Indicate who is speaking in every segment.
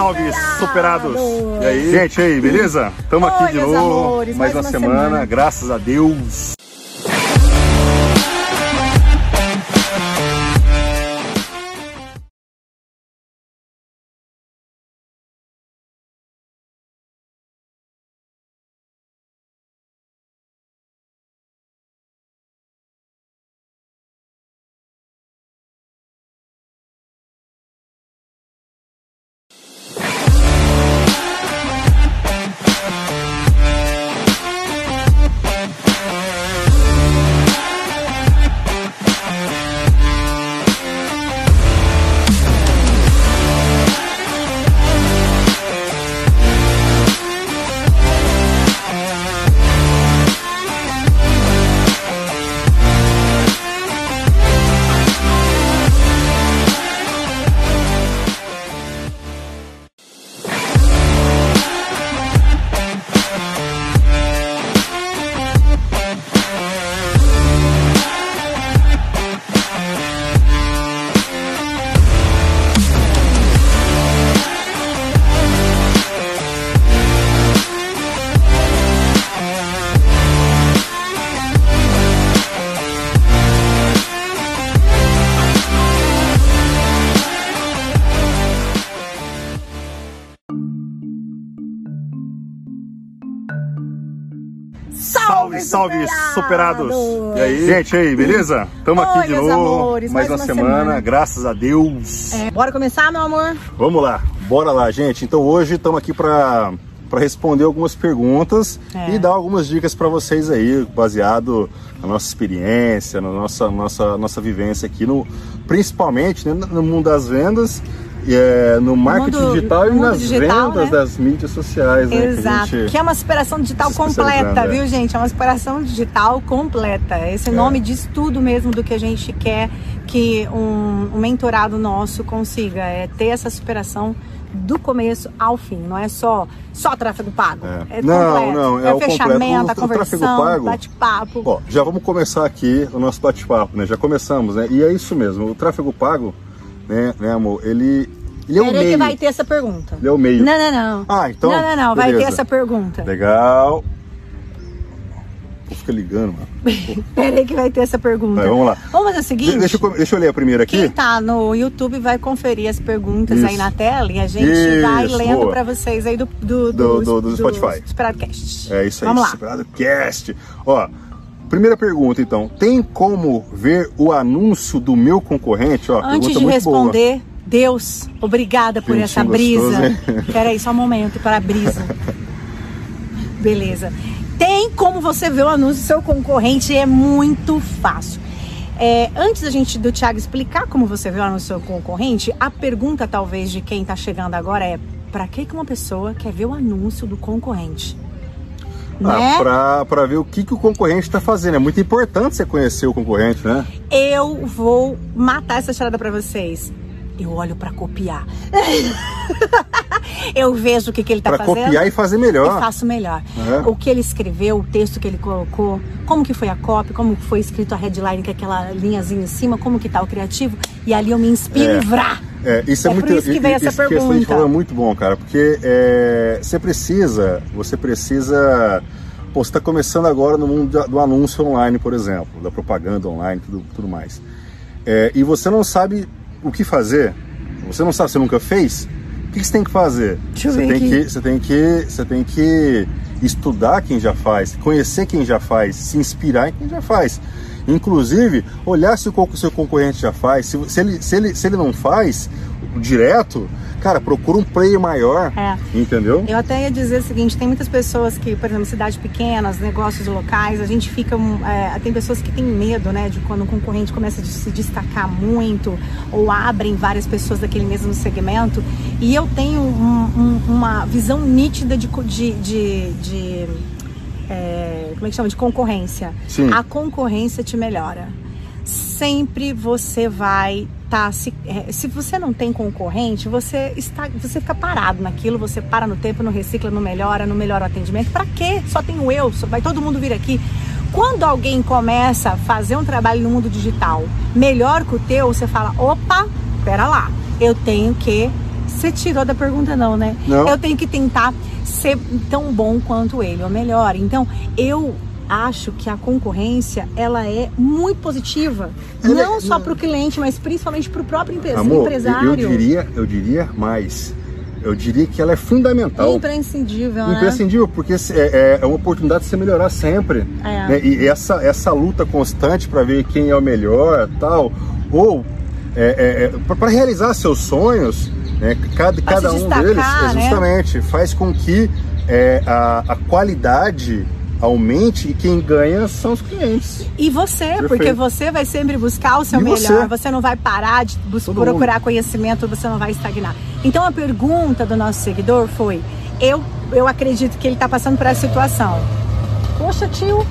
Speaker 1: salve, superados! E aí, gente, aí, beleza? Estamos aqui de novo,
Speaker 2: amores,
Speaker 1: mais,
Speaker 2: mais
Speaker 1: uma,
Speaker 2: uma
Speaker 1: semana,
Speaker 2: semana.
Speaker 1: graças a Deus. Salve, superados! E aí, gente, aí, beleza? Estamos aqui
Speaker 2: Oi,
Speaker 1: de
Speaker 2: meus
Speaker 1: novo,
Speaker 2: amores,
Speaker 1: mais,
Speaker 2: mais
Speaker 1: uma, semana,
Speaker 2: semana.
Speaker 1: graças a Deus.
Speaker 2: É, bora começar, meu amor?
Speaker 1: Vamos lá, bora lá, gente. Então hoje estamos aqui para para responder algumas perguntas
Speaker 2: É.
Speaker 1: e dar algumas dicas para vocês aí, baseado na nossa experiência, na nossa nossa nossa vivência aqui no principalmente né, no mundo das vendas, é, no marketing
Speaker 2: mundo-
Speaker 1: digital e nas
Speaker 2: digital,
Speaker 1: vendas
Speaker 2: né?
Speaker 1: das mídias sociais, né?
Speaker 2: Exato.
Speaker 1: Que.
Speaker 2: Que é uma superação digital completa,
Speaker 1: é.
Speaker 2: viu, gente? É uma superação digital completa. Esse nome diz tudo mesmo do que a gente quer que um, um mentorado nosso consiga. É ter essa superação do começo ao fim. Não é só, só tráfego pago.
Speaker 1: É.
Speaker 2: É,
Speaker 1: Não, não, é
Speaker 2: é
Speaker 1: o
Speaker 2: fechamento,
Speaker 1: completo. O-
Speaker 2: a conversão, bate-papo.
Speaker 1: Já vamos começar aqui o nosso bate-papo, né? Já começamos, né? E é isso mesmo, o tráfego pago, né, né amor, ele, ele é o meio.
Speaker 2: que vai ter essa pergunta.
Speaker 1: Ele é o meio.
Speaker 2: Não, não, não.
Speaker 1: Ah, então,
Speaker 2: Não, não, não. Vai ter
Speaker 1: beleza.
Speaker 2: essa pergunta.
Speaker 1: Legal. Vou ficar ligando, mano.
Speaker 2: Peraí que vai ter essa pergunta.
Speaker 1: Vamos lá.
Speaker 2: Vamos fazer o seguinte?
Speaker 1: De- Deixa eu, deixa eu ler a primeira aqui.
Speaker 2: Quem tá no YouTube vai conferir as perguntas
Speaker 1: Isso.
Speaker 2: aí na tela e a gente
Speaker 1: Isso,
Speaker 2: vai lendo
Speaker 1: boa.
Speaker 2: pra vocês aí do, do,
Speaker 1: Do- do- do Spotify.
Speaker 2: Spotify.
Speaker 1: É isso aí,
Speaker 2: Vamos lá.
Speaker 1: Cast. Ó, primeira pergunta então. Tem como ver o anúncio do meu concorrente? Ó,
Speaker 2: Antes de
Speaker 1: muito boa.
Speaker 2: Deus, obrigada por essa
Speaker 1: gostoso,
Speaker 2: brisa.
Speaker 1: hein?
Speaker 2: Peraí, só um momento para a brisa. Beleza. Tem como você ver o anúncio do seu concorrente, é muito fácil. É, antes da gente do Thiago explicar como você vê o anúncio do seu concorrente, a pergunta talvez de quem tá chegando agora é: para que uma pessoa quer ver o anúncio do concorrente? Né?
Speaker 1: Ah, pra, pra ver o que, que o concorrente está fazendo. É muito importante você conhecer o concorrente, né?
Speaker 2: Eu vou matar essa charada pra vocês. Eu olho pra copiar. eu vejo o que, que ele tá
Speaker 1: Pra
Speaker 2: fazendo.
Speaker 1: copiar e fazer melhor.
Speaker 2: E faço melhor.
Speaker 1: É.
Speaker 2: O que ele escreveu, o texto que ele colocou, como que foi a copy, como que foi escrito a headline, que é aquela linhazinha em cima, como que tá o criativo. E ali eu me inspiro
Speaker 1: É.
Speaker 2: e vrá!
Speaker 1: É, isso é,
Speaker 2: É por
Speaker 1: muito
Speaker 2: isso que veio essa
Speaker 1: isso
Speaker 2: pergunta.
Speaker 1: falou é muito bom, cara, porque é, você precisa, você precisa, pô, você está começando agora no mundo do anúncio online, por exemplo, da propaganda online, tudo, tudo mais, É, e você não sabe o que fazer, você não sabe, você nunca fez, o que você tem que fazer? Você tem que, você tem que, você tem que estudar quem já faz, conhecer quem já faz, se inspirar em quem já faz. Inclusive, olhar se o seu concorrente já faz. Se, se ele, se, ele, se ele não faz direto, cara, procura um player maior.
Speaker 2: É.
Speaker 1: Entendeu?
Speaker 2: Eu até ia dizer o seguinte, tem muitas pessoas que, por exemplo, cidades pequenas, negócios locais, a gente fica, um, é, tem pessoas que têm medo, né, de quando um concorrente começa a se destacar muito ou abrem várias pessoas daquele mesmo segmento. E eu tenho um- um- uma visão nítida de, de, de, de, é, como é que chama, de concorrência.
Speaker 1: Sim.
Speaker 2: A concorrência te melhora. Sempre você vai tá se, é, se você não tem concorrente, você está você fica parado naquilo, você para no tempo, não recicla, não melhora, não melhora o atendimento. Para quê? Só tem o eu, só- vai todo mundo vir aqui. Quando alguém começa a fazer um trabalho no mundo digital melhor que o teu, você fala: "Opa, pera lá. Eu tenho que Você tirou da pergunta, não, né?
Speaker 1: Não.
Speaker 2: Eu tenho que tentar ser tão bom quanto ele, ou melhor. Então, eu acho que a concorrência ela é muito positiva,
Speaker 1: Ela é-
Speaker 2: não só para o cliente, mas principalmente para o próprio empre-
Speaker 1: Amor,
Speaker 2: empresário.
Speaker 1: eu diria, eu diria mais. Eu diria que ela é fundamental.
Speaker 2: Imprescindível, né?
Speaker 1: Imprescindível, porque se- é, é uma oportunidade de você melhorar sempre.
Speaker 2: É.
Speaker 1: né? E essa, essa luta constante para ver quem é o melhor tal, ou é, para realizar seus sonhos, né? cada,
Speaker 2: Pra
Speaker 1: cada
Speaker 2: se
Speaker 1: um deles,
Speaker 2: né?
Speaker 1: é, justamente, faz com que é, a, a qualidade aumente e quem ganha são os clientes.
Speaker 2: E você,
Speaker 1: Perfeito.
Speaker 2: porque você vai sempre buscar o seu
Speaker 1: E
Speaker 2: melhor.
Speaker 1: você?
Speaker 2: Você? não vai parar de procurar conhecimento, você não vai estagnar. Então a pergunta do nosso seguidor foi: eu, eu acredito que ele está passando por essa situação. Poxa, tio,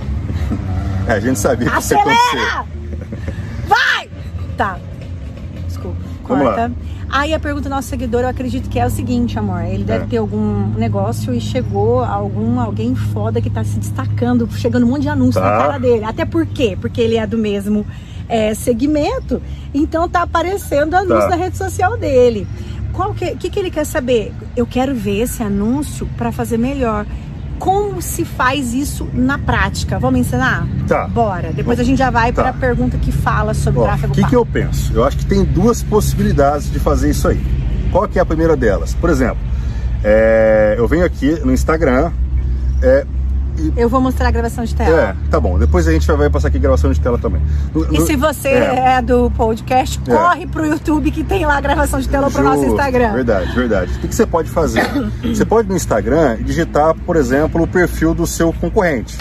Speaker 1: a gente sabia que isso ia acontecer.
Speaker 2: acelera! Vai! Tá. Desculpa.
Speaker 1: Vamos
Speaker 2: Corta.
Speaker 1: lá.
Speaker 2: Aí a pergunta do nosso seguidor, eu acredito que é o seguinte, amor. Ele deve
Speaker 1: É.
Speaker 2: ter algum negócio e chegou algum alguém foda que tá se destacando, chegando um monte de anúncio
Speaker 1: Tá.
Speaker 2: na cara dele. Até por quê? Porque ele é do mesmo é, segmento, então tá aparecendo anúncio
Speaker 1: Tá.
Speaker 2: na rede social dele. Qual que, que, que ele quer saber? Eu quero ver esse anúncio para fazer melhor. Como se faz isso na prática? Vamos ensinar?
Speaker 1: Tá.
Speaker 2: Bora. Depois a gente já vai
Speaker 1: Tá.
Speaker 2: para a pergunta que fala sobre
Speaker 1: Ó,
Speaker 2: tráfego
Speaker 1: O que, que eu penso? Eu acho que tem duas possibilidades de fazer isso aí. Qual que é a primeira delas? Por exemplo, é, eu venho aqui no Instagram. É,
Speaker 2: Eu vou mostrar a gravação de tela.
Speaker 1: é, tá bom. Depois a gente vai- vai passar aqui gravação de tela também. No-
Speaker 2: E
Speaker 1: no-
Speaker 2: se você
Speaker 1: é,
Speaker 2: é, do podcast,
Speaker 1: É.
Speaker 2: corre pro YouTube que tem lá a gravação de tela pro nosso Instagram.
Speaker 1: Verdade, verdade. O que, que você pode fazer? você pode no Instagram digitar, por exemplo, o perfil do seu concorrente.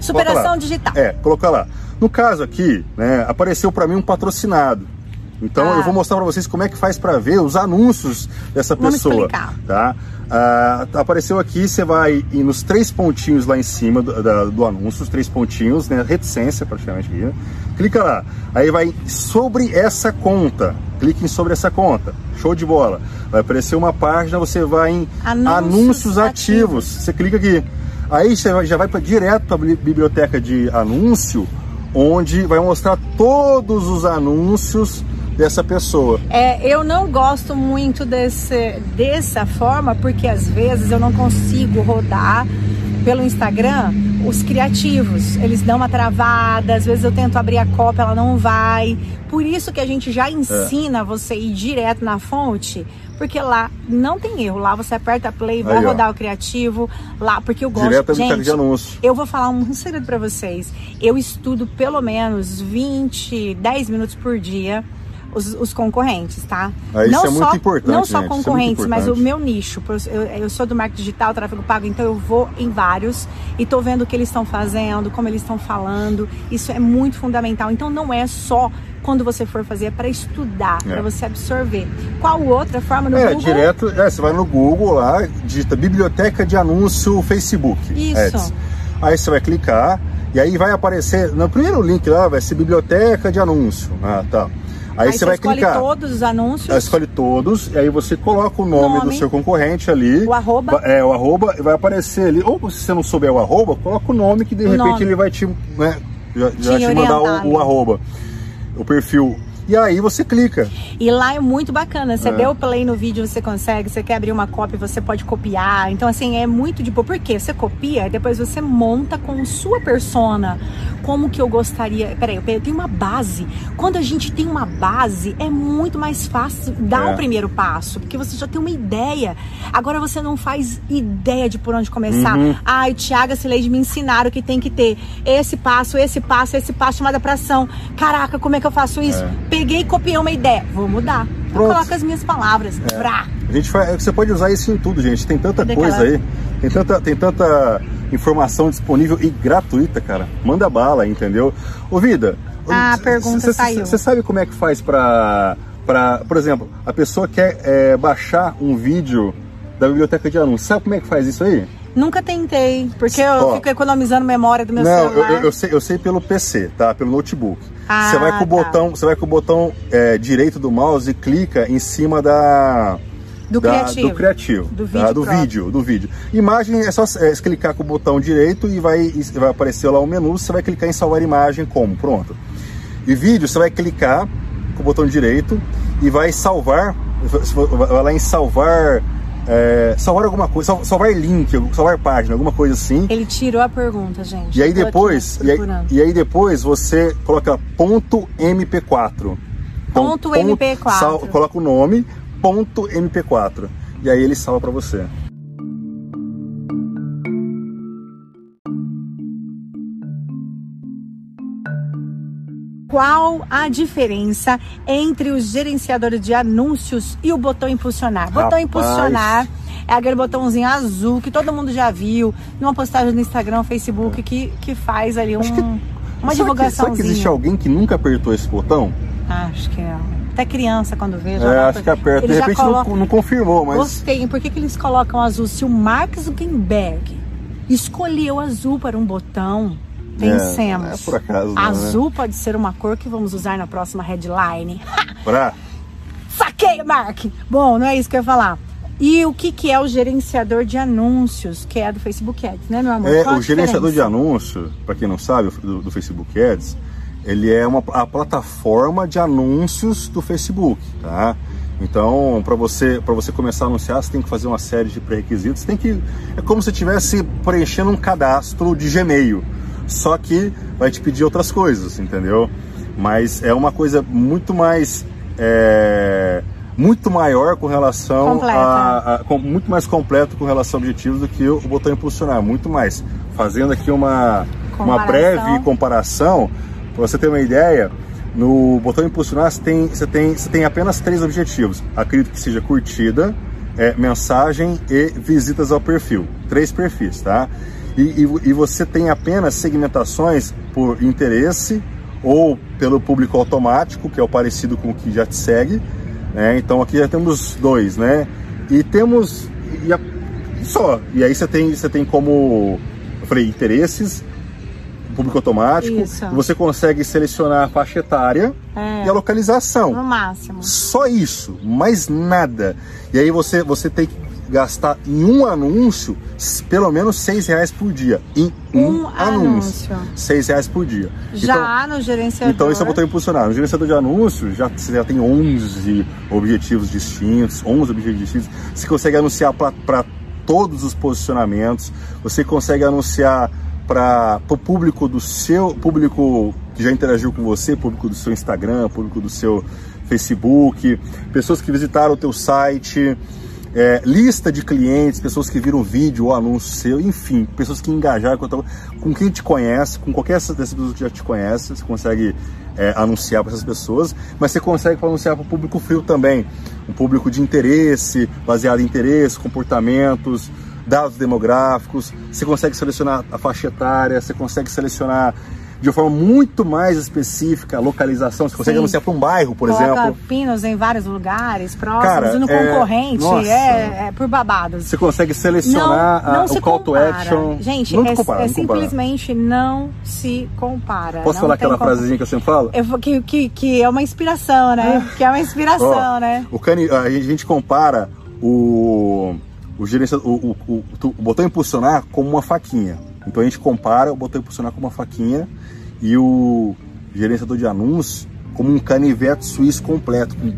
Speaker 2: Superação digital.
Speaker 1: É, colocar lá. No caso aqui, né, apareceu para mim um patrocinado. Então
Speaker 2: Ah.
Speaker 1: eu vou mostrar para vocês como é que faz para ver os anúncios dessa
Speaker 2: Vamos
Speaker 1: pessoa,
Speaker 2: explicar.
Speaker 1: tá? Ah, apareceu aqui, você vai ir nos três pontinhos lá em cima do, da- do anúncio, os três pontinhos, né, reticência praticamente aqui. né? Clica lá, aí vai sobre essa conta. Clique em sobre essa conta. Show de bola. Vai aparecer uma página, você vai em
Speaker 2: Anúncios
Speaker 1: anúncios, ativos.
Speaker 2: ativos.
Speaker 1: Você clica aqui. Aí você já vai pra, direto para a biblioteca de anúncio, onde vai mostrar todos os anúncios dessa pessoa.
Speaker 2: É, eu não gosto muito desse, dessa forma, porque às vezes eu não consigo rodar pelo Instagram os criativos. Eles dão uma travada, às vezes eu tento abrir a cópia, ela não vai. Por isso que a gente já ensina você ir direto na fonte, porque lá não tem erro. Lá você aperta play, vai
Speaker 1: Aí, ó.
Speaker 2: rodar o criativo. Lá, porque eu gosto.
Speaker 1: Direto biblioteca
Speaker 2: gente,
Speaker 1: de anúncio.
Speaker 2: eu vou falar um segredo pra vocês. Eu estudo pelo menos 20, 10 minutos por dia os, os concorrentes, tá?
Speaker 1: Ah, isso
Speaker 2: não
Speaker 1: é muito
Speaker 2: só,
Speaker 1: importante,
Speaker 2: Não
Speaker 1: gente,
Speaker 2: só
Speaker 1: isso é muito
Speaker 2: concorrentes, mas o meu nicho. Eu, eu sou do marketing digital, tráfego pago, então eu vou em vários e tô vendo o que eles estão fazendo, como eles estão falando. Isso é muito fundamental. Então não é só quando você for fazer, é para estudar,
Speaker 1: É.
Speaker 2: para você absorver. Qual outra forma no
Speaker 1: É,
Speaker 2: Google?
Speaker 1: direto, é, você vai no Google lá, digita biblioteca de anúncio Facebook.
Speaker 2: Isso.
Speaker 1: Ads. Aí você vai clicar e aí vai aparecer, no primeiro link lá vai ser biblioteca de anúncio. Ah, tá. Aí, você vai
Speaker 2: escolhe
Speaker 1: clicar.
Speaker 2: todos os anúncios.
Speaker 1: Aí escolhe todos, e aí você coloca o nome,
Speaker 2: Nome.
Speaker 1: do seu concorrente ali.
Speaker 2: O arroba.
Speaker 1: É, o arroba, e vai aparecer ali. Ou se você não souber o arroba, coloca o nome que de
Speaker 2: O
Speaker 1: repente
Speaker 2: nome.
Speaker 1: ele vai te, né, já, já
Speaker 2: Te
Speaker 1: te mandar o, o arroba, o perfil. E aí você clica.
Speaker 2: E lá é muito bacana. Você
Speaker 1: É.
Speaker 2: deu play no vídeo, você consegue. Você quer abrir uma cópia, você pode copiar. Então, assim, é muito de boa. Por quê? Você copia e depois você monta com sua persona. Como que eu gostaria. Peraí, eu tenho uma base. Quando a gente tem uma base, é muito mais fácil dar
Speaker 1: É.
Speaker 2: o primeiro passo. Porque você já tem uma ideia. Agora você não faz ideia de por onde começar.
Speaker 1: Uhum.
Speaker 2: Ai, Tiago e Sileide me ensinaram que tem que ter esse passo, esse passo, esse passo, chamada pra ação. Caraca, como é que eu faço isso?
Speaker 1: É.
Speaker 2: Peguei e copiei uma ideia. Vou mudar. Eu
Speaker 1: Pronto.
Speaker 2: coloco as minhas palavras. Vrá.
Speaker 1: A gente faz, você pode usar isso em tudo, gente. Tem tanta
Speaker 2: Cadê
Speaker 1: coisa aí, tem tanta, tem tanta informação disponível e gratuita, cara. Manda bala, entendeu? Ô, Vida.
Speaker 2: Ah, a pergunta
Speaker 1: cê-
Speaker 2: saiu.
Speaker 1: Você sabe como é que faz pra, pra. Por exemplo, a pessoa quer é, baixar um vídeo da biblioteca de anúncios. Sabe como é que faz isso aí?
Speaker 2: Nunca tentei, porque eu
Speaker 1: Ó.
Speaker 2: fico economizando memória do meu
Speaker 1: Não, eu,
Speaker 2: celular.
Speaker 1: eu- eu sei, eu sei pelo PC, tá? Pelo notebook.
Speaker 2: Ah,
Speaker 1: você vai com o
Speaker 2: tá.
Speaker 1: botão, você vai com o botão é, direito do mouse e clica em cima da
Speaker 2: Do
Speaker 1: da-
Speaker 2: criativo.
Speaker 1: do criativo,
Speaker 2: Do
Speaker 1: tá?
Speaker 2: vídeo
Speaker 1: do
Speaker 2: próprio.
Speaker 1: vídeo, do vídeo. Imagem é só é, clicar com o botão direito e vai vai aparecer lá o menu. Você vai clicar em salvar imagem como, pronto. E vídeo você vai clicar com o botão direito e vai salvar vai lá em salvar é, salvar alguma coisa, salvar link, salvar página, alguma coisa assim.
Speaker 2: Ele tirou a pergunta, gente.
Speaker 1: E aí depois, e aí, e aí, depois você coloca ponto MP4.
Speaker 2: Então, ponto, ponto MP4. Sal,
Speaker 1: coloca o nome, MP4. E aí ele salva para você.
Speaker 2: qual a diferença entre o gerenciador de anúncios e o botão impulsionar. Rapaz. Botão impulsionar é aquele botãozinho azul que todo mundo já viu numa postagem no Instagram, Facebook que, que faz ali um, que, uma divulgação.
Speaker 1: Será que existe alguém que nunca apertou esse botão?
Speaker 2: Acho que é. Até criança, quando vê,
Speaker 1: já. É, acho que aperta. De repente coloca... não, não, confirmou, mas.
Speaker 2: Gostei. Por que, que eles colocam azul? Se o Mark Zuckerberg escolheu azul para um botão, Pensemos. É, é
Speaker 1: por acaso. Não,
Speaker 2: Azul
Speaker 1: né?
Speaker 2: pode ser uma cor que vamos usar na próxima headline.
Speaker 1: Pra?
Speaker 2: Saquei, Mark! Bom, não é isso que eu ia falar. E o que, que é o gerenciador de anúncios, que é do Facebook Ads, né, meu amor?
Speaker 1: É, o gerenciador de anúncios, para quem não sabe, do, do, Facebook Ads, ele é uma, a plataforma de anúncios do Facebook, tá? Então, para você, você começar a anunciar, você tem que fazer uma série de pré-requisitos. Tem que é como se estivesse preenchendo um cadastro de Gmail só que vai te pedir outras coisas, entendeu? Mas é uma coisa muito mais. É, muito maior com relação a, a, com, muito mais completo com relação a objetivos do que o, botão impulsionar, muito mais. Fazendo aqui uma, uma breve comparação, para você ter uma ideia, no botão impulsionar você tem, você, tem, você tem apenas três objetivos. Acredito que seja curtida, é, mensagem e visitas ao perfil. Três perfis, tá? E, e, e você tem apenas segmentações por interesse ou pelo público automático, que é o parecido com o que já te segue. Né? Então aqui já temos dois, né? E temos. E a, só. E aí você tem, você tem como. Eu falei, interesses, público automático. Isso. Você consegue selecionar a faixa etária é, e a localização.
Speaker 2: No máximo.
Speaker 1: Só isso, mais nada. E aí você, você tem que gastar em um anúncio pelo menos seis reais por dia. Em um, um anúncio. Seis reais por dia.
Speaker 2: Já então, no gerenciador.
Speaker 1: Então isso eu vou impulsionar. No gerenciador de anúncios já, você já tem 11 objetivos distintos, 11 objetivos distintos. Você consegue anunciar para todos os posicionamentos. Você consegue anunciar para o público do seu público que já interagiu com você, público do seu Instagram, público do seu Facebook, pessoas que visitaram o teu site é, lista de clientes, pessoas que viram vídeo ou anúncio seu, enfim, pessoas que engajaram com, com quem te conhece, com qualquer dessas pessoas que já te conhece, você consegue é, anunciar para essas pessoas, mas você consegue anunciar para o público frio também, um público de interesse, baseado em interesse, comportamentos, dados demográficos, você consegue selecionar a faixa etária, você consegue selecionar de uma forma muito mais específica a localização. Você consegue Sim. anunciar para um bairro, por
Speaker 2: Coloca
Speaker 1: exemplo.
Speaker 2: pinos em vários lugares, próximos, Cara, no é... concorrente, é, é, por babados.
Speaker 1: Você consegue selecionar não, não a, o call compara. to action.
Speaker 2: Gente, não é, compara, é simplesmente não se compara.
Speaker 1: Posso falar aquela frasezinha que eu sempre falo?
Speaker 2: Eu, que, que, que é uma inspiração, né? que é uma inspiração, oh, né?
Speaker 1: O cani, a gente compara o, o, o, o, o botão impulsionar como uma faquinha. Então a gente compara o botão impulsionar como uma faquinha e o gerenciador de anúncios como um canivete suíço completo, com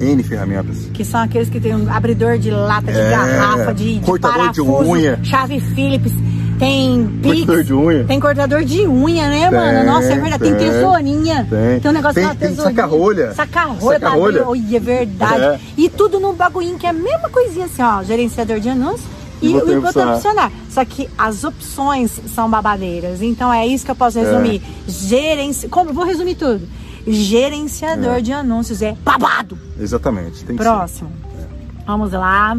Speaker 1: N ferramentas.
Speaker 2: Que são aqueles que tem um abridor de lata, de é, garrafa, de, de
Speaker 1: cortador parafuso, de unha,
Speaker 2: chave Phillips, tem
Speaker 1: pix, cortador de unha.
Speaker 2: Tem cortador de unha, né, tem, mano? Nossa, é verdade. Tem, tem tesourinha. Tem. tem um negócio
Speaker 1: tem, tem saca-rolha.
Speaker 2: Saca-rolha saca Olha, é verdade. É. E tudo num bagulhinho que é a mesma coisinha assim, ó. Gerenciador de anúncios e, o botão opcionar. Só que as opções são babadeiras. Então é isso que eu posso resumir. É. Gerenci... Como? Vou resumir tudo. Gerenciador é. de anúncios é babado.
Speaker 1: Exatamente.
Speaker 2: Próximo. É. Vamos lá.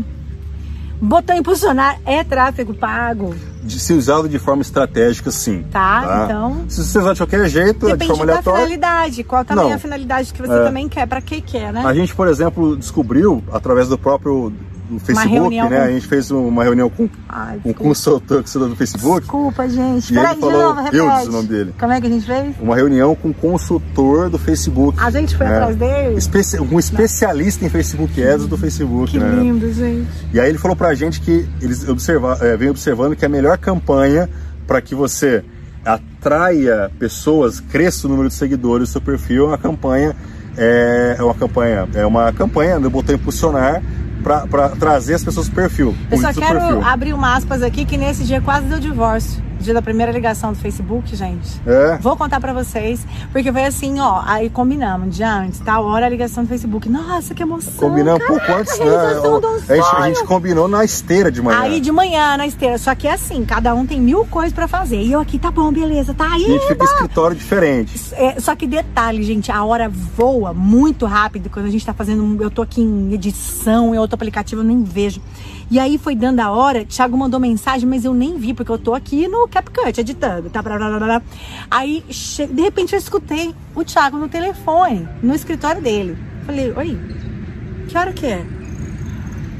Speaker 2: Botão impulsionar é tráfego pago?
Speaker 1: Se usado de forma estratégica, sim.
Speaker 2: Tá, tá? então.
Speaker 1: Se você usar de qualquer jeito,
Speaker 2: Depende
Speaker 1: de forma aleatória.
Speaker 2: finalidade. Qual também Não. a finalidade que você é. também quer, para que quer, né?
Speaker 1: A gente, por exemplo, descobriu através do próprio no Facebook, né? Com... A gente fez uma reunião com Ai, um consultor do Facebook.
Speaker 2: Desculpa, gente.
Speaker 1: Peraí, falou, novo, eu disse o nome dele.
Speaker 2: Como é que a gente fez?
Speaker 1: Uma reunião com um consultor do Facebook.
Speaker 2: A gente foi né? atrás dele?
Speaker 1: Especi um especialista Não. em Facebook Ads do Facebook,
Speaker 2: que
Speaker 1: né?
Speaker 2: lindo, gente.
Speaker 1: E aí ele falou pra gente que eles observa, é, vem observando que a melhor campanha para que você atraia pessoas, cresça o número de seguidores do seu perfil é uma campanha é, é uma campanha, é uma campanha do botão impulsionar para trazer as pessoas pro perfil.
Speaker 2: Eu só quero perfil. abrir uma aspas aqui que nesse dia quase deu divórcio dia da primeira ligação do Facebook, gente.
Speaker 1: É.
Speaker 2: Vou contar pra vocês, porque foi assim, ó, aí combinamos, dia antes, tá? Hora a ligação do Facebook. Nossa, que emoção.
Speaker 1: Combinamos um pouco antes, né? A gente, a gente, combinou na esteira de manhã.
Speaker 2: Aí de manhã, na esteira. Só que é assim, cada um tem mil coisas pra fazer. E eu aqui, tá bom, beleza, tá aí.
Speaker 1: A gente fica em escritório diferente.
Speaker 2: É, só que detalhe, gente, a hora voa muito rápido quando a gente tá fazendo. Eu tô aqui em edição, em outro aplicativo, eu nem vejo. E aí foi dando a hora, Thiago mandou mensagem, mas eu nem vi, porque eu tô aqui no CapCut editando, tá? Blá, blá, blá, Aí, de repente, eu escutei o Thiago no telefone, no escritório dele. Falei, oi, que hora que é?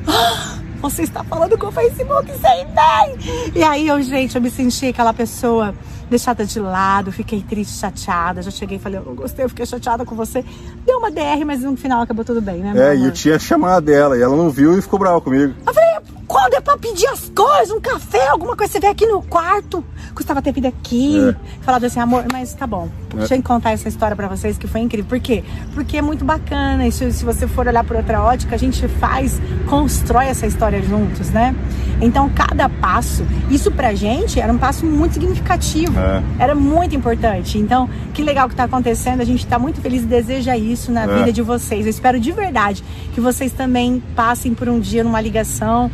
Speaker 2: Ah, você está falando com o Facebook sem nem! E aí, eu, gente, eu me senti aquela pessoa deixada de lado, fiquei triste, chateada. Já cheguei e falei, eu não gostei, eu fiquei chateada com você. Deu uma DR, mas no final acabou tudo bem, né?
Speaker 1: É, e eu tinha chamado ela e ela não viu e ficou brava comigo.
Speaker 2: Eu falei, quando é pra pedir as coisas, um café, alguma coisa, você vem aqui no quarto. Custava ter vindo aqui, é. falado assim, amor, mas tá bom. É. Deixa eu contar essa história pra vocês que foi incrível. Por quê? Porque é muito bacana. Isso, se você for olhar por outra ótica, a gente faz, constrói essa história juntos, né? Então, cada passo, isso pra gente era um passo muito significativo. É. Era muito importante. Então, que legal que tá acontecendo. A gente tá muito feliz e deseja isso na é. vida de vocês. Eu espero de verdade que vocês também passem por um dia numa ligação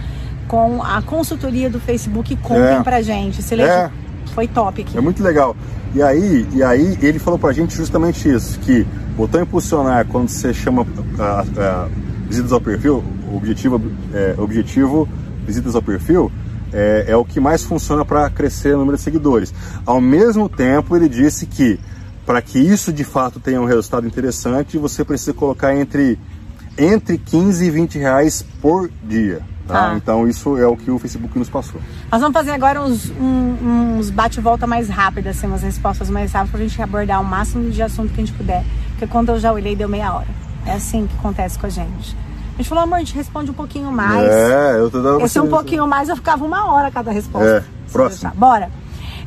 Speaker 2: com a consultoria do Facebook contem é. pra gente. Se é. Foi top aqui.
Speaker 1: É muito legal. E aí, e aí ele falou pra gente justamente isso, que botão impulsionar quando você chama a, a, visitas ao perfil, objetivo, é, objetivo visitas ao perfil, é, é o que mais funciona para crescer o número de seguidores. Ao mesmo tempo, ele disse que para que isso de fato tenha um resultado interessante, você precisa colocar entre, entre 15 e 20 reais por dia. Tá? Ah. Então isso é o que o Facebook nos passou.
Speaker 2: Nós vamos fazer agora uns, um, uns bate-volta mais rápidos, assim, umas respostas mais rápidas para a gente abordar o máximo de assunto que a gente puder. Porque quando eu já olhei, deu meia hora. É assim que acontece com a gente. A gente falou, amor, a gente responde um pouquinho mais.
Speaker 1: É, eu tô dando
Speaker 2: Esse um pouquinho mais, eu ficava uma hora cada resposta.
Speaker 1: É, próximo.
Speaker 2: Bora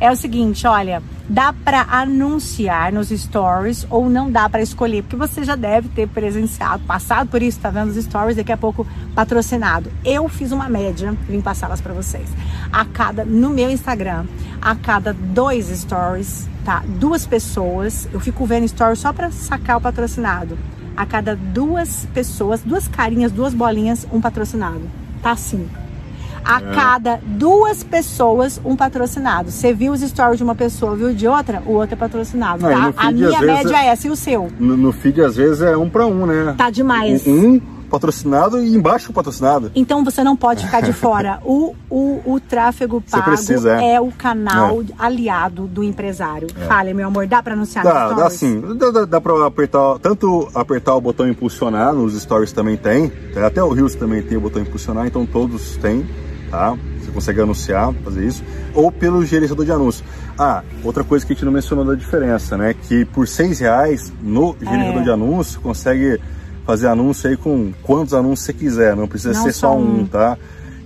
Speaker 2: é o seguinte, olha, dá para anunciar nos stories ou não dá para escolher, porque você já deve ter presenciado, passado por isso, tá vendo os stories daqui a pouco patrocinado. Eu fiz uma média, vim passá-las para vocês. A cada no meu Instagram, a cada dois stories, tá? Duas pessoas, eu fico vendo stories só para sacar o patrocinado. A cada duas pessoas, duas carinhas, duas bolinhas, um patrocinado. Tá assim a é. cada duas pessoas um patrocinado. Você viu os stories de uma pessoa, viu de outra, o outro é patrocinado, Não, tá? A minha média é essa e o seu.
Speaker 1: No, no, feed às vezes é um para um, né?
Speaker 2: Tá demais.
Speaker 1: Um, patrocinado e embaixo o patrocinado.
Speaker 2: Então você não pode ficar de fora. O, o, o tráfego pago precisa, é. é. o canal é. aliado do empresário. É. Fale, meu amor, dá para anunciar
Speaker 1: dá, nos Dá sim. Dá, dá, dá para apertar, tanto apertar o botão impulsionar, nos stories também tem, até o Rios também tem o botão impulsionar, então todos têm tá? Você consegue anunciar, fazer isso, ou pelo gerenciador de anúncio. Ah, outra coisa que a gente não mencionou da diferença, né? Que por seis reais no gerenciador é. de anúncio consegue fazer anúncio aí com quantos anúncios você quiser, não precisa não ser só um, um, tá?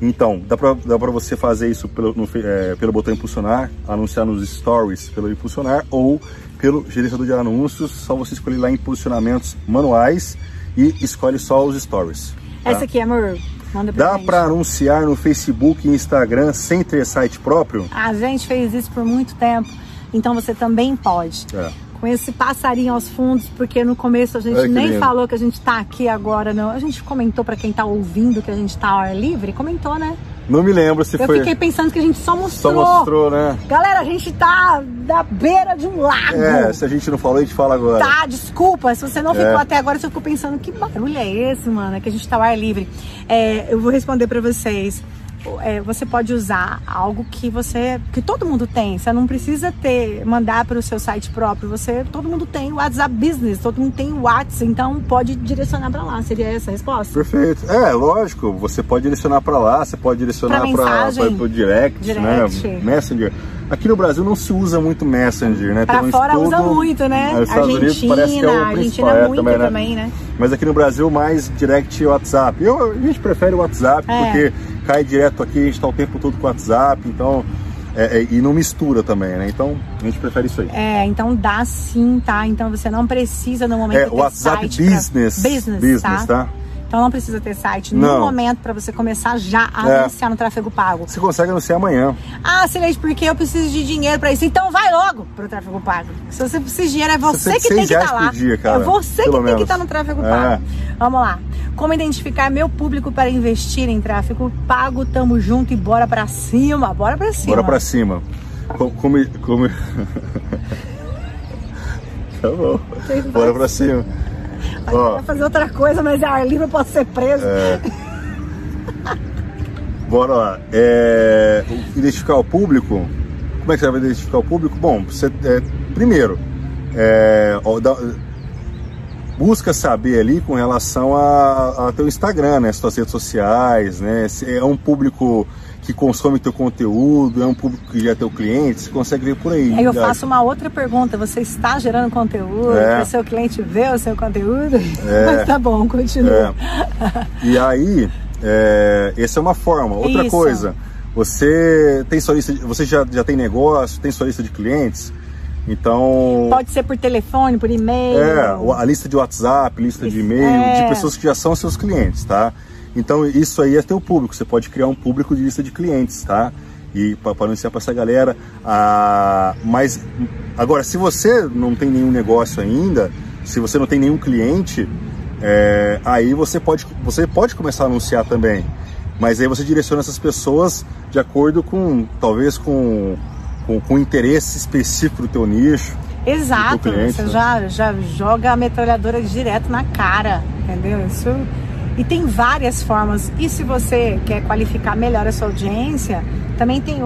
Speaker 1: Então, dá pra, dá pra você fazer isso pelo, no, é, pelo botão impulsionar, anunciar nos stories pelo impulsionar ou pelo gerenciador de anúncios, só você escolher lá impulsionamentos manuais e escolhe só os stories.
Speaker 2: Tá? Essa aqui, amor,
Speaker 1: Manda pra Dá para anunciar no Facebook e Instagram sem ter site próprio?
Speaker 2: A gente fez isso por muito tempo, então você também pode. É. Com esse passarinho aos fundos, porque no começo a gente nem lindo. falou que a gente está aqui agora, não. A gente comentou para quem está ouvindo que a gente está ao ar livre, comentou, né?
Speaker 1: Não me lembro se
Speaker 2: eu
Speaker 1: foi.
Speaker 2: Eu fiquei pensando que a gente só mostrou.
Speaker 1: Só mostrou, né?
Speaker 2: Galera, a gente tá da beira de um lago.
Speaker 1: É, se a gente não falou, a gente fala agora.
Speaker 2: Tá, desculpa. Se você não ficou é. até agora, você ficou pensando que barulho é esse, mano? É que a gente tá ao ar livre. É, eu vou responder pra vocês é, você pode usar algo que você que todo mundo tem. Você não precisa ter mandar para o seu site próprio. Você todo mundo tem o WhatsApp Business, todo mundo tem o WhatsApp, então pode direcionar para lá. Seria essa a resposta?
Speaker 1: Perfeito. É, lógico. Você pode direcionar para lá. Você pode direcionar para o direct, direct, né? Messenger. Aqui no Brasil não se usa muito Messenger, né?
Speaker 2: Pra um fora estudo, usa muito, né?
Speaker 1: Nos Estados Argentina, Unidos parece que é o
Speaker 2: Argentina
Speaker 1: é,
Speaker 2: muito também, né? também, né?
Speaker 1: Mas aqui no Brasil mais direct e WhatsApp. Eu, a gente prefere o WhatsApp é. porque cai direto aqui, a gente está o tempo todo com o WhatsApp, então é, é, e não mistura também, né? Então a gente prefere isso aí.
Speaker 2: É, então dá sim, tá? Então você não precisa no momento
Speaker 1: é, WhatsApp Business,
Speaker 2: pra... business,
Speaker 1: business,
Speaker 2: tá?
Speaker 1: tá?
Speaker 2: Então não precisa ter site no
Speaker 1: Não.
Speaker 2: momento para você começar já a
Speaker 1: É.
Speaker 2: anunciar no tráfego pago.
Speaker 1: Você consegue anunciar amanhã.
Speaker 2: Ah, Sileide, porque eu preciso de dinheiro para isso. Então vai logo pro tráfego pago. Se você precisa de dinheiro, é você
Speaker 1: Você
Speaker 2: que tem que estar
Speaker 1: reais
Speaker 2: lá.
Speaker 1: dia, cara,
Speaker 2: é você que
Speaker 1: pelo
Speaker 2: tem que
Speaker 1: menos.
Speaker 2: estar no tráfego
Speaker 1: É.
Speaker 2: pago. Vamos lá. Como identificar meu público para investir em tráfego pago? Tamo junto e bora pra cima. Bora pra cima.
Speaker 1: Bora pra cima. Co- Como. como... tá bom. Bora
Speaker 2: vai?
Speaker 1: pra cima.
Speaker 2: Vai
Speaker 1: Ó,
Speaker 2: fazer outra coisa, mas a ar livre eu posso ser preso.
Speaker 1: É. bora lá. É, identificar o público. Como é que você vai identificar o público? Bom, você, é, primeiro, é, busca saber ali com relação a, a teu Instagram, né? Suas redes sociais, né? Se é um público que consome teu conteúdo, é um público que já é teu cliente, você consegue ver por aí.
Speaker 2: Aí eu faço uma outra pergunta. Você está gerando conteúdo
Speaker 1: É.
Speaker 2: o seu cliente ver o seu conteúdo?
Speaker 1: É.
Speaker 2: Mas tá bom, continua.
Speaker 1: E aí, é, essa é uma forma. Outra
Speaker 2: Isso.
Speaker 1: coisa, você tem sua lista, de- você já, já tem negócio, tem sua lista de clientes, então
Speaker 2: Pode ser por telefone, por e-mail.
Speaker 1: é a lista de WhatsApp, lista de e-mail,
Speaker 2: é.
Speaker 1: de pessoas que já são seus clientes, tá? Então isso aí é teu público. Você pode criar um público de lista de clientes, tá? E para anunciar para essa galera. Ah, mas agora, se você não tem nenhum negócio ainda, se você não tem nenhum cliente, é, aí você pode, você pode começar a anunciar também. Mas aí você direciona essas pessoas de acordo com, talvez com, com, com interesse específico do teu nicho.
Speaker 2: Exato,
Speaker 1: cliente,
Speaker 2: você
Speaker 1: né?
Speaker 2: já, já joga a metralhadora direto na cara, entendeu? Isso. E tem várias formas. E se você quer qualificar melhor a sua audiência, também tem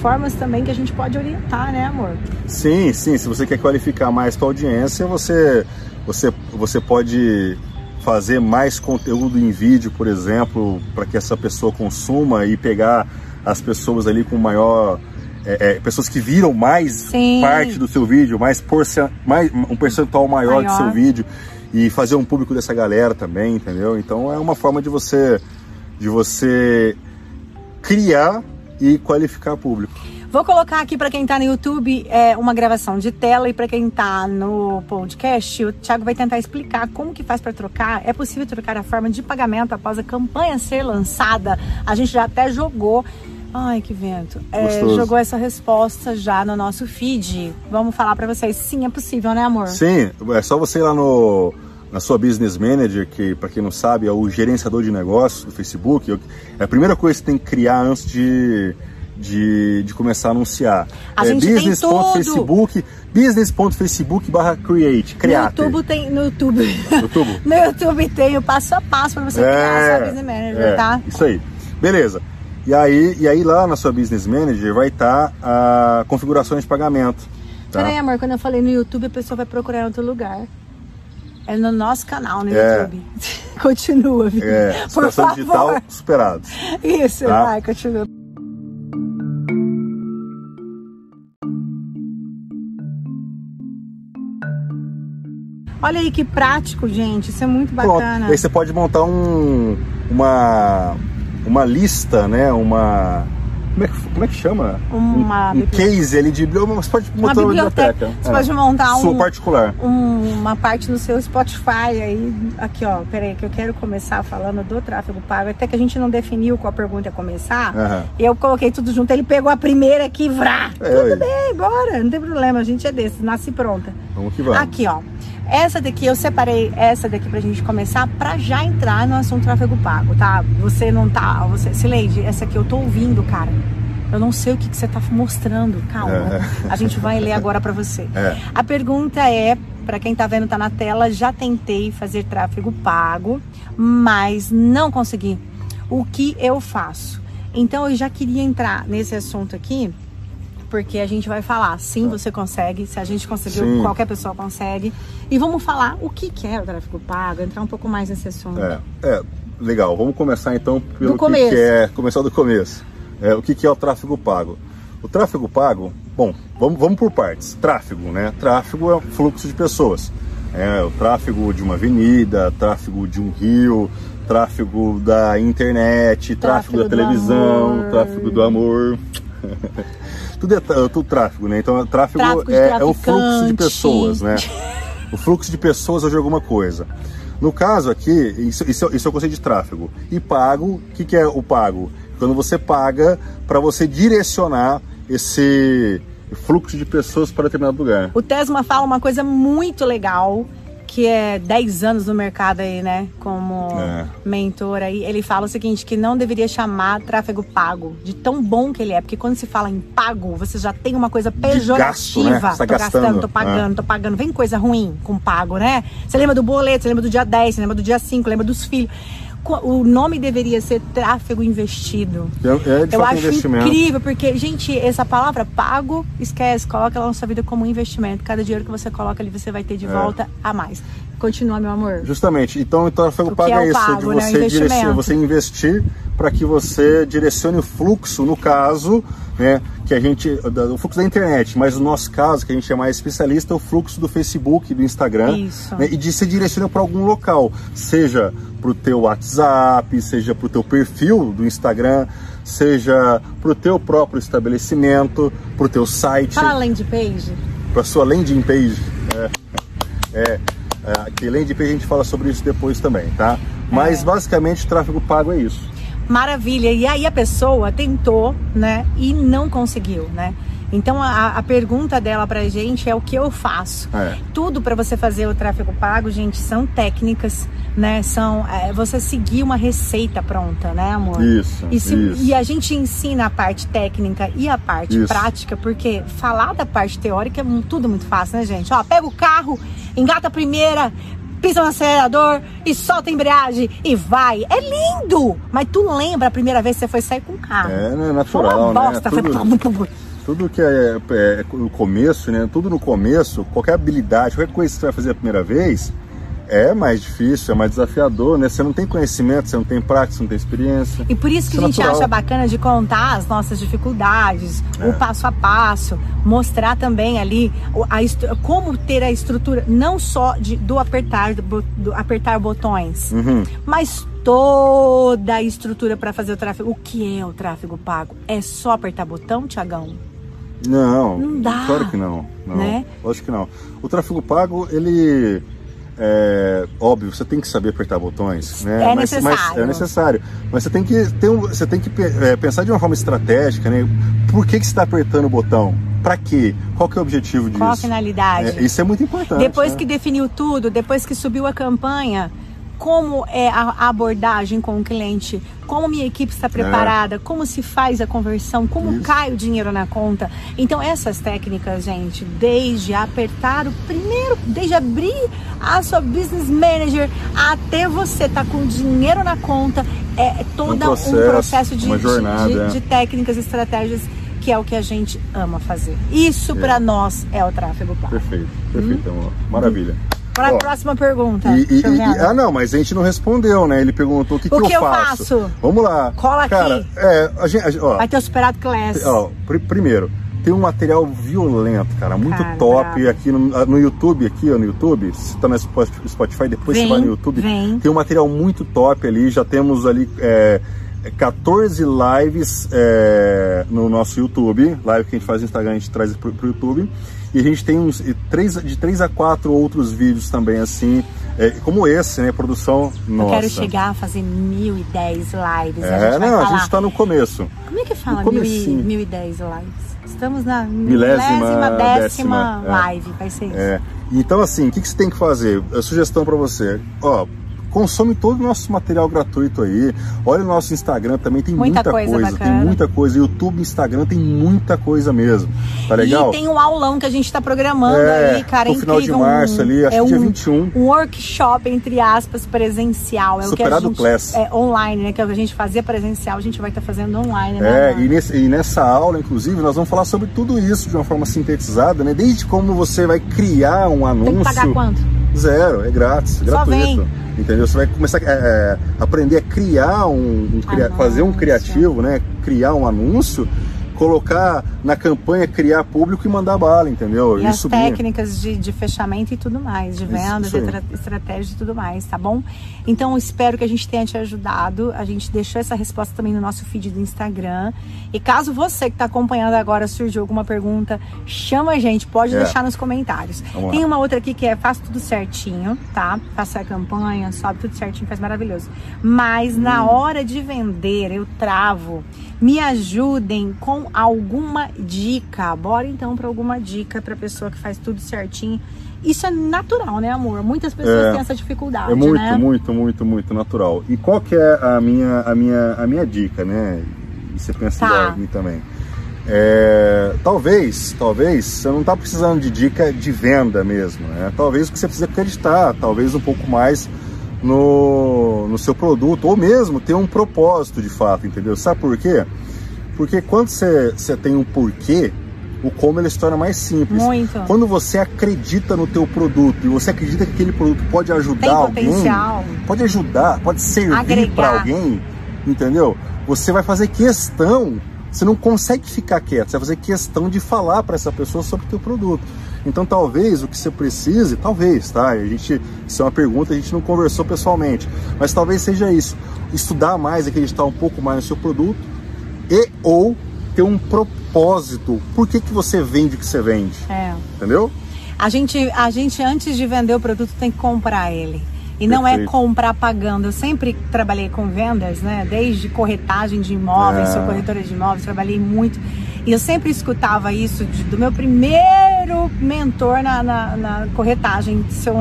Speaker 2: formas também que a gente pode orientar, né, amor?
Speaker 1: Sim, sim. Se você quer qualificar mais sua audiência, você, você, você pode fazer mais conteúdo em vídeo, por exemplo, para que essa pessoa consuma e pegar as pessoas ali com maior. é, é, pessoas que viram mais
Speaker 2: Sim.
Speaker 1: parte do seu vídeo, mais, porcen, mais um percentual maior, do
Speaker 2: Maior.
Speaker 1: seu vídeo e fazer um público dessa galera também, entendeu? Então é uma forma de você de você criar e qualificar público.
Speaker 2: Vou colocar aqui para quem tá no YouTube é, uma gravação de tela e para quem tá no podcast, o Thiago vai tentar explicar como que faz para trocar. É possível trocar a forma de pagamento após a campanha ser lançada. A gente já até jogou. Ai, que vento. É, jogou essa resposta já no nosso feed. Vamos falar para vocês. Sim, é possível, né, amor?
Speaker 1: Sim, é só você ir lá no, na sua Business Manager, que para quem não sabe é o gerenciador de negócios do Facebook. É a primeira coisa que você tem que criar antes de, de, de começar a anunciar.
Speaker 2: A
Speaker 1: é
Speaker 2: gente tem
Speaker 1: business.facebook, business.facebook barra create,
Speaker 2: No
Speaker 1: create.
Speaker 2: YouTube tem. No YouTube.
Speaker 1: YouTube?
Speaker 2: no YouTube tem o passo a passo para você criar a sua business manager,
Speaker 1: é,
Speaker 2: tá?
Speaker 1: Isso aí. Beleza. E aí, e aí lá na sua Business Manager vai estar a configurações de pagamento. Tá?
Speaker 2: Peraí, amor, quando eu falei no YouTube, a pessoa vai procurar em outro lugar. É no nosso canal no
Speaker 1: É.
Speaker 2: YouTube. Continua, viu?
Speaker 1: É,
Speaker 2: Por favor.
Speaker 1: digital superados.
Speaker 2: Isso,
Speaker 1: Tá?
Speaker 2: vai, continua. Olha aí que prático, gente. Isso é muito
Speaker 1: Pronto.
Speaker 2: bacana.
Speaker 1: Aí você pode montar um, uma, uma lista, né? Uma. Como é que, como é que chama?
Speaker 2: Uma
Speaker 1: um, um case ali de biblioteca. Você pode montar uma
Speaker 2: biblioteca. Você
Speaker 1: É.
Speaker 2: pode montar
Speaker 1: Sua
Speaker 2: um,
Speaker 1: particular.
Speaker 2: um- uma parte no seu Spotify aí. Aqui, ó. Peraí, que eu quero começar falando do tráfego pago. Até que a gente não definiu qual pergunta ia começar.
Speaker 1: Aham.
Speaker 2: Eu coloquei tudo junto. Ele pegou a primeira aqui, vrá.
Speaker 1: É,
Speaker 2: tudo
Speaker 1: aí.
Speaker 2: bem, bora. Não tem problema. A gente é desse. Nasce pronta.
Speaker 1: Vamos que vamos.
Speaker 2: Aqui, ó. Essa daqui, eu separei essa daqui pra gente começar pra já entrar no assunto tráfego pago, tá? Você não tá. Você, Sileide, essa aqui eu tô ouvindo, cara. Eu não sei o que, que você tá mostrando. Calma.
Speaker 1: É.
Speaker 2: A gente vai ler agora pra você.
Speaker 1: É.
Speaker 2: A pergunta é, pra quem tá vendo, tá na tela, já tentei fazer tráfego pago, mas não consegui. O que eu faço? Então eu já queria entrar nesse assunto aqui, porque a gente vai falar, sim, você consegue, se a gente conseguiu,
Speaker 1: Sim.
Speaker 2: qualquer pessoa consegue. E vamos falar o que é o tráfego pago, entrar um pouco mais nesse assunto.
Speaker 1: É, é, legal. Vamos começar então pelo
Speaker 2: Do
Speaker 1: que
Speaker 2: começo.
Speaker 1: que é. Começar do começo. É, o que, que é o tráfego pago? O tráfego pago, bom, vamos, vamos por partes. Tráfego, né? Tráfego é o fluxo de pessoas. É o tráfego de uma avenida, tráfego de um rio, tráfego da internet, tráfego,
Speaker 2: Tráfego
Speaker 1: da televisão,
Speaker 2: amor.
Speaker 1: tráfego do amor. tudo é tudo tráfego, né? Então, tráfego,
Speaker 2: Tráfico de
Speaker 1: é, é o fluxo de pessoas, né? o fluxo de pessoas de alguma coisa. No caso aqui, isso, isso, é- isso é o conceito de tráfego. E pago, o que, que é o pago? Quando você paga para você direcionar esse fluxo de pessoas para determinado lugar.
Speaker 2: O Tesma fala uma coisa muito legal, que é 10 anos no mercado aí, né? Como
Speaker 1: É.
Speaker 2: mentor aí. Ele fala o seguinte, que não deveria chamar tráfego pago, de tão bom que ele é. Porque quando se fala em pago, você já tem uma coisa pejorativa.
Speaker 1: gasto, né? Tá
Speaker 2: tô
Speaker 1: gastando,
Speaker 2: gastando, tô pagando,
Speaker 1: é.
Speaker 2: tô pagando. Vem coisa ruim com pago, né? Você lembra do boleto, você lembra do dia 10, você lembra do dia 5, lembra dos filhos. O nome deveria ser tráfego investido.
Speaker 1: É, é
Speaker 2: Eu acho incrível, porque, gente, essa palavra pago, esquece, coloca ela na sua vida como um investimento. Cada dinheiro que você coloca ali, você vai ter de
Speaker 1: É.
Speaker 2: volta a mais. Continua, meu amor.
Speaker 1: Justamente. Então, o tráfego
Speaker 2: O que
Speaker 1: pago
Speaker 2: é
Speaker 1: é isso,
Speaker 2: pago,
Speaker 1: de
Speaker 2: né? O
Speaker 1: você,
Speaker 2: investimento.
Speaker 1: você investir para que você direcione o fluxo, no caso, né, que a gente, o fluxo da internet, mas no nosso caso, que a gente é mais especialista, é o fluxo do Facebook, do Instagram,
Speaker 2: Isso.
Speaker 1: né, e de se direciona para algum local, seja para o teu WhatsApp, seja para o teu perfil do Instagram, seja para o teu próprio estabelecimento, para o teu site,
Speaker 2: Fala landing page.
Speaker 1: para sua landing page. É, é, é, que landing page a gente fala sobre isso depois também, tá? Mas
Speaker 2: É.
Speaker 1: basicamente tráfego pago é isso.
Speaker 2: Maravilha. E aí a pessoa tentou, né? E não conseguiu, né? Então a, a pergunta dela pra gente é o que eu faço.
Speaker 1: É.
Speaker 2: Tudo para você fazer o tráfego pago, gente, são técnicas, né? São é, você seguir uma receita pronta, né, amor?
Speaker 1: Isso,
Speaker 2: E, se-
Speaker 1: isso.
Speaker 2: e a gente ensina a parte técnica e a parte
Speaker 1: Isso.
Speaker 2: prática, porque falar da parte teórica é tudo muito fácil, né, gente? Ó, pega o carro, engata a primeira, pisa no acelerador e solta a embreagem e vai. É lindo! Mas tu lembra a primeira vez que você foi sair com o carro?
Speaker 1: É, né,
Speaker 2: Foi
Speaker 1: natural,
Speaker 2: uma bosta,
Speaker 1: né?
Speaker 2: foi
Speaker 1: Tudo,
Speaker 2: pum.
Speaker 1: tudo que é, é no começo, né? Tudo no começo, qualquer habilidade, qualquer coisa que você vai fazer a primeira vez, é mais difícil, é mais desafiador, né? Você não tem conhecimento, você não tem prática, você não tem experiência.
Speaker 2: E por isso que
Speaker 1: Isso
Speaker 2: a
Speaker 1: é
Speaker 2: gente
Speaker 1: natural.
Speaker 2: acha bacana de contar as nossas dificuldades,
Speaker 1: É.
Speaker 2: o passo a passo, mostrar também ali a como ter a estrutura não só de, do apertar do, do apertar botões,
Speaker 1: Uhum.
Speaker 2: mas toda a estrutura para fazer o tráfego. O que é o tráfego pago? É só apertar botão, Tiagão?
Speaker 1: Não,
Speaker 2: Não dá,
Speaker 1: claro que não. não
Speaker 2: né?
Speaker 1: Lógico que não. O tráfego pago, ele. É óbvio, você tem que saber apertar botões, né?
Speaker 2: É
Speaker 1: mas, mas
Speaker 2: necessário.
Speaker 1: é necessário. Mas você tem que ter um, você tem que é, pensar de uma forma estratégica, né? Por que, que você está apertando o botão? Para quê? Qual que é o objetivo disso?
Speaker 2: Qual a finalidade?
Speaker 1: É, isso é muito importante.
Speaker 2: Depois
Speaker 1: né?
Speaker 2: que definiu tudo, depois que subiu a campanha, como é a abordagem com o cliente, como minha equipe está preparada, como se faz a conversão, como
Speaker 1: É. Isso.
Speaker 2: cai o dinheiro na conta. Então essas técnicas, gente, desde apertar o primeiro, desde abrir a sua business manager até você tá com o dinheiro na conta, é todo um processo,
Speaker 1: processo,
Speaker 2: de,
Speaker 1: uma
Speaker 2: de-
Speaker 1: jornada,
Speaker 2: de-
Speaker 1: é.
Speaker 2: de técnicas, estratégias que é o que a gente ama fazer. Isso para nós é o tráfego pago.
Speaker 1: Perfeito, perfeito, amor. Maravilha.
Speaker 2: Para a próxima pergunta.
Speaker 1: E, e- e- ah, não, mas a gente não respondeu, né? Ele perguntou o que,
Speaker 2: O
Speaker 1: que,
Speaker 2: que
Speaker 1: eu, faço.
Speaker 2: faço?
Speaker 1: Vamos lá.
Speaker 2: Cola
Speaker 1: Cara,
Speaker 2: aqui.
Speaker 1: é, a gente, a gente- ó,
Speaker 2: Vai ter o Superado Class.
Speaker 1: Ó, pr- primeiro, tem um material violento, cara, muito
Speaker 2: Cara,
Speaker 1: top
Speaker 2: bravo.
Speaker 1: aqui no, no YouTube, aqui ó, no YouTube, se tá no Spo- Spotify, depois
Speaker 2: Vem,
Speaker 1: você vai no YouTube,
Speaker 2: vem.
Speaker 1: tem um material muito top ali, já temos ali é, 14 lives é, no nosso YouTube, live que a gente faz no Instagram, a gente traz pro, pro YouTube, e a gente tem uns e três, de 3 a 4 outros vídeos também, assim, é, como esse, né, produção
Speaker 2: Eu
Speaker 1: nossa.
Speaker 2: quero chegar a fazer 1010 lives. a gente
Speaker 1: É,
Speaker 2: vai
Speaker 1: não,
Speaker 2: falar.
Speaker 1: a gente tá no começo.
Speaker 2: Como é que fala mil e,
Speaker 1: comecinho.
Speaker 2: 1010 lives? Estamos na
Speaker 1: Milésima
Speaker 2: milésima, décima,
Speaker 1: décima, é.
Speaker 2: live. Vai ser isso.
Speaker 1: É. Então, assim, o que, que você tem que fazer? A sugestão para você. Ó, consome todo o nosso material gratuito aí. Olha o nosso Instagram também, tem
Speaker 2: Muita
Speaker 1: muita,
Speaker 2: coisa
Speaker 1: coisa. tem muita coisa. YouTube, Instagram, tem muita coisa mesmo. Tá legal?
Speaker 2: E tem um aulão que a gente está programando
Speaker 1: É,
Speaker 2: aí, cara.
Speaker 1: pro final de março
Speaker 2: um-
Speaker 1: ali, acho
Speaker 2: é
Speaker 1: que dia
Speaker 2: um,
Speaker 1: 21.
Speaker 2: Um workshop, entre aspas, presencial. É
Speaker 1: Superado
Speaker 2: o que a gente,
Speaker 1: Class.
Speaker 2: É online, né? Que a gente fazia presencial, a gente vai estar fazendo online, né?
Speaker 1: É, e, nesse- e nessa aula, inclusive, nós vamos falar sobre tudo isso de uma forma sintetizada, né? Desde como você vai criar um anúncio.
Speaker 2: Tem que pagar quanto?
Speaker 1: Zero, é grátis,
Speaker 2: Só
Speaker 1: gratuito.
Speaker 2: vem.
Speaker 1: Entendeu? Você vai começar a é, aprender a criar um, um cria- fazer um criativo, né? Criar um anúncio colocar na campanha, criar público e mandar bala, entendeu?
Speaker 2: E, e as subir. técnicas de, de, fechamento e tudo mais, de vendas, estratégias e tudo mais, tá bom? Então, espero que a gente tenha te ajudado. A gente deixou essa resposta também no nosso feed do Instagram. E caso você que está acompanhando agora surgiu alguma pergunta, chama a gente, pode é. deixar nos comentários. Tem uma outra aqui que é faz tudo certinho, tá? Faça a campanha, sobe tudo certinho, faz maravilhoso. Mas na hum. hora de vender, eu travo. Me ajudem com alguma dica. Bora então para alguma dica para pessoa que faz tudo certinho. Isso é natural, né, amor? Muitas pessoas é, têm essa dificuldade,
Speaker 1: É muito,
Speaker 2: né?
Speaker 1: muito, muito, muito natural. E qual que é a minha, a minha, a minha dica, né? E você pensa tá. em mim também. É, talvez, talvez você não está precisando de dica de venda mesmo, né? Talvez o que você precisa acreditar, talvez um pouco mais no, no seu produto, ou mesmo ter um propósito de fato, entendeu? Sabe por quê? Porque quando você, tem um porquê, o como ele se torna mais simples.
Speaker 2: Muito.
Speaker 1: Quando você acredita no teu produto e você acredita que aquele produto pode ajudar tem alguém, potencial. pode ajudar, pode servir para alguém, entendeu? Você vai fazer questão, você não consegue ficar quieto, você vai fazer questão de falar para essa pessoa sobre o teu produto. Então talvez o que você precise, talvez, tá? A gente, isso é uma pergunta, a gente não conversou pessoalmente, mas talvez seja isso, estudar mais, acreditar um pouco mais no seu produto e ou ter um propósito. Por que, que você vende o que você vende?
Speaker 2: É.
Speaker 1: Entendeu?
Speaker 2: A gente, a gente, antes de vender o produto, tem que comprar ele. E não é comprar pagando. Eu sempre trabalhei com vendas, né? Desde corretagem de imóveis, é. sou corretora de imóveis, trabalhei muito. E eu sempre escutava isso de, do meu primeiro mentor na, na, na corretagem, seu,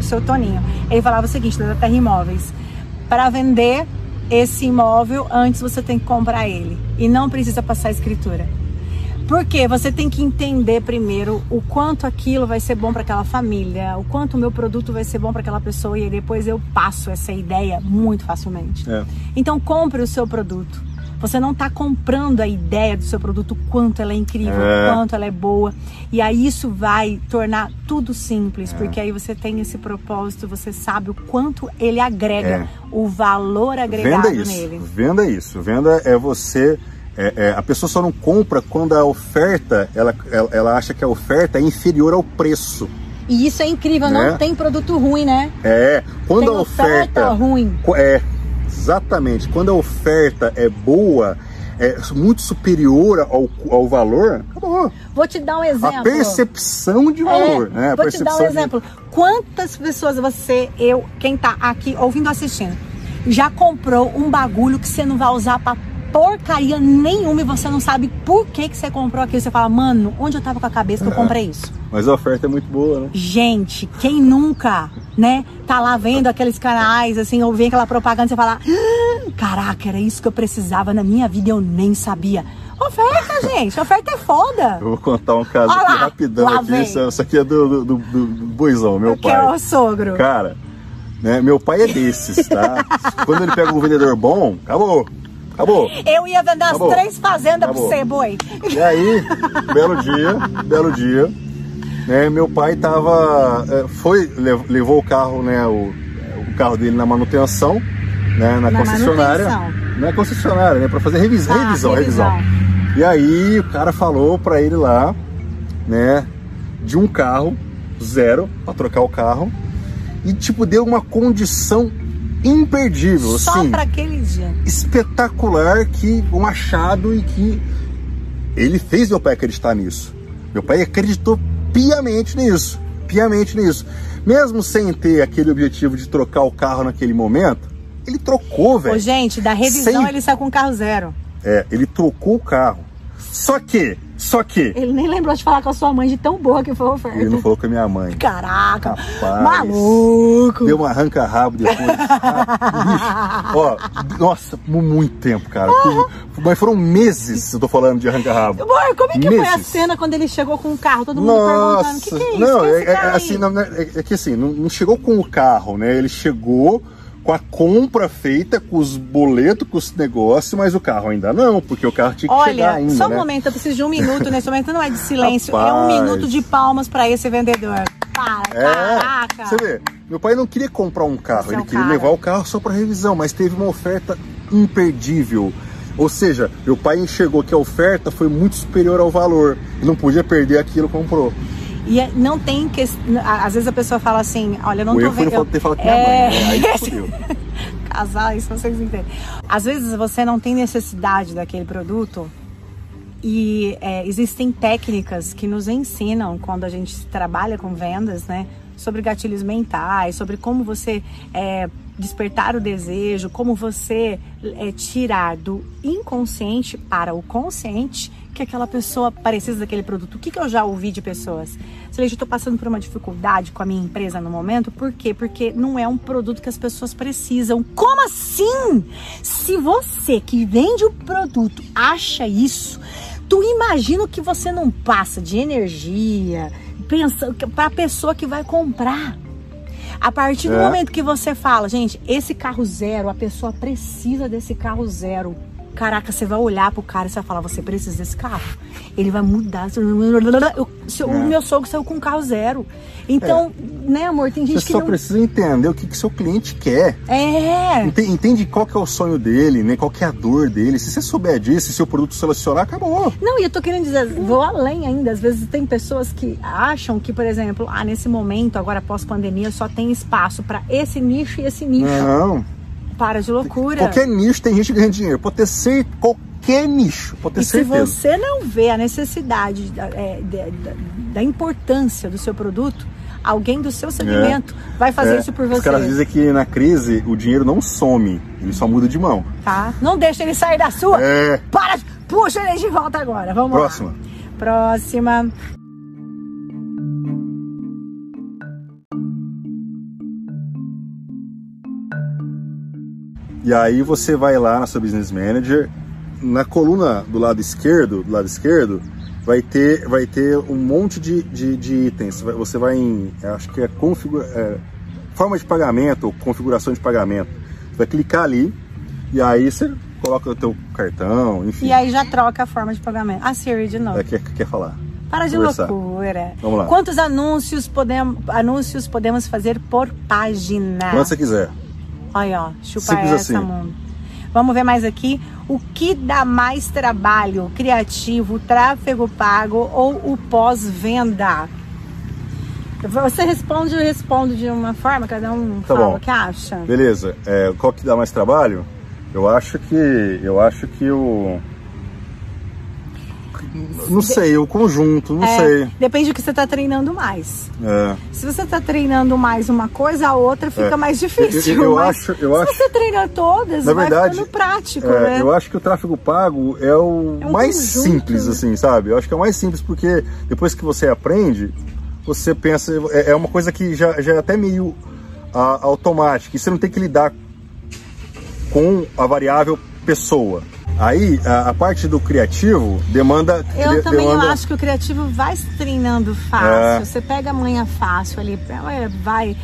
Speaker 2: seu Toninho. Ele falava o seguinte, da Terra Imóveis. Para vender esse imóvel, antes você tem que comprar ele. E não precisa passar escritura. Porque você tem que entender primeiro o quanto aquilo vai ser bom para aquela família, o quanto o meu produto vai ser bom para aquela pessoa e depois eu passo essa ideia muito facilmente. É. Então compre o seu produto. Você não está comprando a ideia do seu produto, quanto ela é incrível, é. quanto ela é boa. E aí isso vai tornar tudo simples, é. porque aí você tem esse propósito, você sabe o quanto ele agrega, é. o valor agregado
Speaker 1: Venda isso.
Speaker 2: nele.
Speaker 1: Venda isso. Venda é você é, é, a pessoa só não compra quando a oferta, ela, ela, ela, acha que a oferta é inferior ao preço.
Speaker 2: E isso é incrível, né? não tem produto ruim, né?
Speaker 1: É, quando
Speaker 2: tem
Speaker 1: a oferta, oferta
Speaker 2: ruim.
Speaker 1: É, exatamente. Quando a oferta é boa, é muito superior ao, ao valor, acabou.
Speaker 2: Vou te dar um exemplo.
Speaker 1: A percepção de valor, é, né?
Speaker 2: vou te dar um exemplo. De... Quantas pessoas você, eu, quem tá aqui ouvindo, assistindo, já comprou um bagulho que você não vai usar para porcaria nenhuma e você não sabe por que, que você comprou aquilo. Você fala, mano, onde eu tava com a cabeça que eu comprei isso?
Speaker 1: Mas a oferta é muito boa, né?
Speaker 2: Gente, quem nunca, né, tá lá vendo aqueles canais, assim, ou vem aquela propaganda e você fala, ah, caraca, era isso que eu precisava na minha vida e eu nem sabia. Oferta, gente, oferta é foda.
Speaker 1: Eu vou contar um caso Olha aqui rapidão aqui. Isso, isso, aqui é do, do, do, do boizão, meu pai. Que
Speaker 2: é o sogro.
Speaker 1: Cara, né, meu pai é desses, tá? Quando ele pega um vendedor bom, acabou. Acabou.
Speaker 2: Eu ia vender as três fazendas Acabou. pra você, boi.
Speaker 1: E aí, belo dia, belo dia, né, meu pai tava, é, foi, levou o carro, né, o, o carro dele na manutenção, né, na, na concessionária. Manutenção. É concessionária, né, pra fazer revis, ah, revisão, revisão, revisão. E aí o cara falou pra ele lá, né, de um carro, zero, pra trocar o carro, e tipo, deu uma condição imperdível.
Speaker 2: Só
Speaker 1: assim,
Speaker 2: para aquele dia.
Speaker 1: Espetacular que um achado e que ele fez meu pai acreditar nisso. Meu pai acreditou piamente nisso, piamente nisso. Mesmo sem ter aquele objetivo de trocar o carro naquele momento, ele trocou, velho.
Speaker 2: Gente, da revisão sem... ele saiu com carro zero.
Speaker 1: É, ele trocou o carro. Só que só que.
Speaker 2: Ele nem lembrou de falar com a sua mãe de tão boa que foi a oferta.
Speaker 1: Ele não falou com a minha mãe.
Speaker 2: Caraca! Rapaz, maluco!
Speaker 1: Deu um arranca-rabo depois. ah, ó, nossa, muito tempo, cara. Ah. Mas foram meses, eu tô falando de arranca-rabo.
Speaker 2: Como é que meses. foi a cena quando ele chegou com o carro? Todo mundo nossa. perguntando: o que, que é isso? Não, é,
Speaker 1: é, assim, não, é, é, que assim, não, não chegou com o carro, né? Ele chegou com a compra feita, com os boletos, com os negócios, mas o carro ainda não, porque o carro tinha que
Speaker 2: Olha,
Speaker 1: chegar ainda.
Speaker 2: Só um
Speaker 1: né?
Speaker 2: momento, eu preciso de um minuto nesse momento, não é de silêncio, Rapaz. é um minuto de palmas para esse vendedor. Para, é, caraca!
Speaker 1: Você vê, meu pai não queria comprar um carro, ele queria cara. levar o carro só para revisão, mas teve uma oferta imperdível. Ou seja, meu pai enxergou que a oferta foi muito superior ao valor e não podia perder aquilo que comprou.
Speaker 2: E é, não tem que. Às vezes a pessoa fala assim: olha, eu não
Speaker 1: o
Speaker 2: tô
Speaker 1: vendo. Eu ter falado com minha
Speaker 2: é...
Speaker 1: mãe. Né? Aí.
Speaker 2: Casais, vocês entendem. Às vezes você não tem necessidade daquele produto e é, existem técnicas que nos ensinam quando a gente trabalha com vendas, né? Sobre gatilhos mentais, sobre como você é, despertar o desejo, como você é, tirar do inconsciente para o consciente que aquela pessoa precisa daquele produto. O que, que eu já ouvi de pessoas? Celeste, eu estou passando por uma dificuldade com a minha empresa no momento. Por quê? Porque não é um produto que as pessoas precisam. Como assim? Se você que vende o produto acha isso, tu imagina que você não passa de energia para a pessoa que vai comprar. A partir do é. momento que você fala, gente, esse carro zero, a pessoa precisa desse carro zero. Caraca, você vai olhar pro cara e você vai falar, você precisa desse carro. Ele vai mudar. Eu, é. O meu sogro saiu com um carro zero. Então, é. né, amor, tem gente
Speaker 1: você
Speaker 2: que.
Speaker 1: Você só
Speaker 2: não...
Speaker 1: precisa entender o que, que seu cliente quer.
Speaker 2: É.
Speaker 1: Entende, entende, qual que é o sonho dele, né? Qual que é a dor dele. Se você souber disso, se seu produto selecionar, acabou.
Speaker 2: Não, e eu tô querendo dizer, vou além ainda. Às vezes tem pessoas que acham que, por exemplo, ah, nesse momento, agora pós-pandemia, só tem espaço para esse nicho e esse nicho.
Speaker 1: Não.
Speaker 2: Para de loucura.
Speaker 1: Qualquer nicho tem gente ganhando dinheiro. Pode ter certeza, qualquer nicho, pode ter
Speaker 2: e
Speaker 1: certeza.
Speaker 2: se você não vê a necessidade é, da, da, importância do seu produto, alguém do seu segmento é, vai fazer é. isso por você.
Speaker 1: Os caras dizem que na crise o dinheiro não some, ele só muda de mão.
Speaker 2: Tá? Não deixa ele sair da sua.
Speaker 1: É.
Speaker 2: Para, puxa ele de volta agora. Vamos
Speaker 1: Próxima.
Speaker 2: lá. Próxima.
Speaker 1: E aí você vai lá na sua Business Manager, na coluna do lado esquerdo, do lado esquerdo, vai ter, vai ter um monte de, de, de itens. Você vai em, acho que é, configura, é forma de pagamento ou configuração de pagamento. Você vai clicar ali e aí você coloca o teu cartão, enfim.
Speaker 2: E aí já troca a forma de pagamento. A Siri de novo.
Speaker 1: É, quer, quer falar?
Speaker 2: Para de Conversar. loucura.
Speaker 1: Vamos lá.
Speaker 2: Quantos anúncios podemos, anúncios podemos fazer por página?
Speaker 1: Quanto você quiser.
Speaker 2: Olha, ó, chupa Simples essa, assim. mundo. Vamos ver mais aqui. O que dá mais trabalho? Criativo, tráfego pago ou o pós-venda? Você responde, eu respondo de uma forma, cada um tá fala bom. o que acha.
Speaker 1: Beleza. É, qual que dá mais trabalho? Eu acho que eu acho que o não sei, o conjunto, não é, sei.
Speaker 2: Depende do que você está treinando mais.
Speaker 1: É.
Speaker 2: Se você está treinando mais uma coisa, a outra fica é. mais difícil.
Speaker 1: Eu, eu, eu acho, eu
Speaker 2: se
Speaker 1: acho.
Speaker 2: você treina todas,
Speaker 1: na
Speaker 2: vai
Speaker 1: verdade,
Speaker 2: ficando prático,
Speaker 1: é,
Speaker 2: né?
Speaker 1: Eu acho que o tráfego pago é o é um mais conjunto. simples, assim, sabe? Eu acho que é o mais simples porque depois que você aprende, você pensa. É, é uma coisa que já, já é até meio a, automática. E você não tem que lidar com a variável pessoa. Aí, a, a, parte do criativo demanda.
Speaker 2: Eu também
Speaker 1: demanda...
Speaker 2: acho que o criativo vai se treinando fácil. É. Você pega a manhã fácil ali, vai.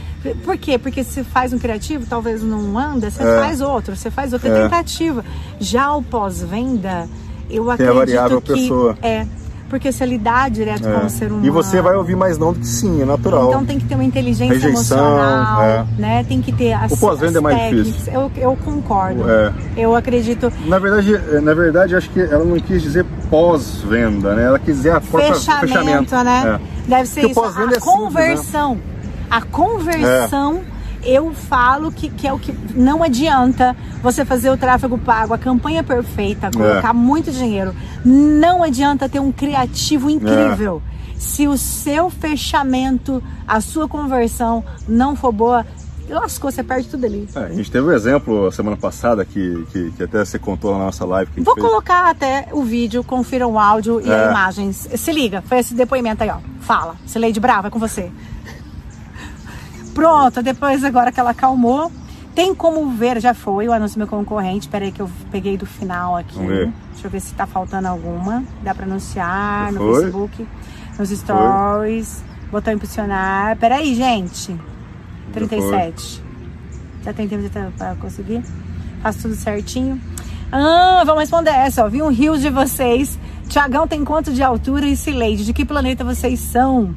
Speaker 2: Por quê? Porque se faz um criativo, talvez não anda, você é. faz outro, você faz outra é. tentativa. Já o pós-venda, eu
Speaker 1: Tem
Speaker 2: acredito
Speaker 1: a variável
Speaker 2: que
Speaker 1: pessoa.
Speaker 2: é porque se ele dá direto é. com o ser humano.
Speaker 1: E você vai ouvir mais não do que sim, é natural.
Speaker 2: Então tem que ter uma inteligência Rejeição, emocional, é. né? Tem que ter as,
Speaker 1: o pós-venda é mais difícil.
Speaker 2: Eu, eu concordo.
Speaker 1: É.
Speaker 2: Eu acredito.
Speaker 1: Na verdade, é, na verdade, acho que ela não quis dizer pós-venda, né? Ela quis dizer a própria
Speaker 2: fechamento, fechamento. né? É. Deve ser Porque isso. A é conversão. Simples, né? A conversão eu falo que, que é o que não adianta você fazer o tráfego pago, a campanha perfeita, colocar é. muito dinheiro. Não adianta ter um criativo incrível. É. Se o seu fechamento, a sua conversão não for boa, lascou, você perde tudo ali.
Speaker 1: É, a gente teve um exemplo semana passada que, que, que, até você contou na nossa live.
Speaker 2: Vou
Speaker 1: fez.
Speaker 2: colocar até o vídeo, confiram o áudio e é. imagens. Se liga, foi esse depoimento aí, ó. Fala, Sileide Brava, é com você. Pronto, depois agora que ela acalmou, tem como ver, já foi o anúncio do meu concorrente. Peraí que eu peguei do final aqui. Deixa eu ver se tá faltando alguma. Dá para anunciar já no foi? Facebook, nos stories, foi? botão impulsionar. Peraí, gente. 37. Já, já tem tempo para conseguir? Faço tudo certinho. Ah, vamos responder essa, ó. Vi um rios de vocês. Tiagão tem quanto de altura e Sileide? De que planeta vocês são?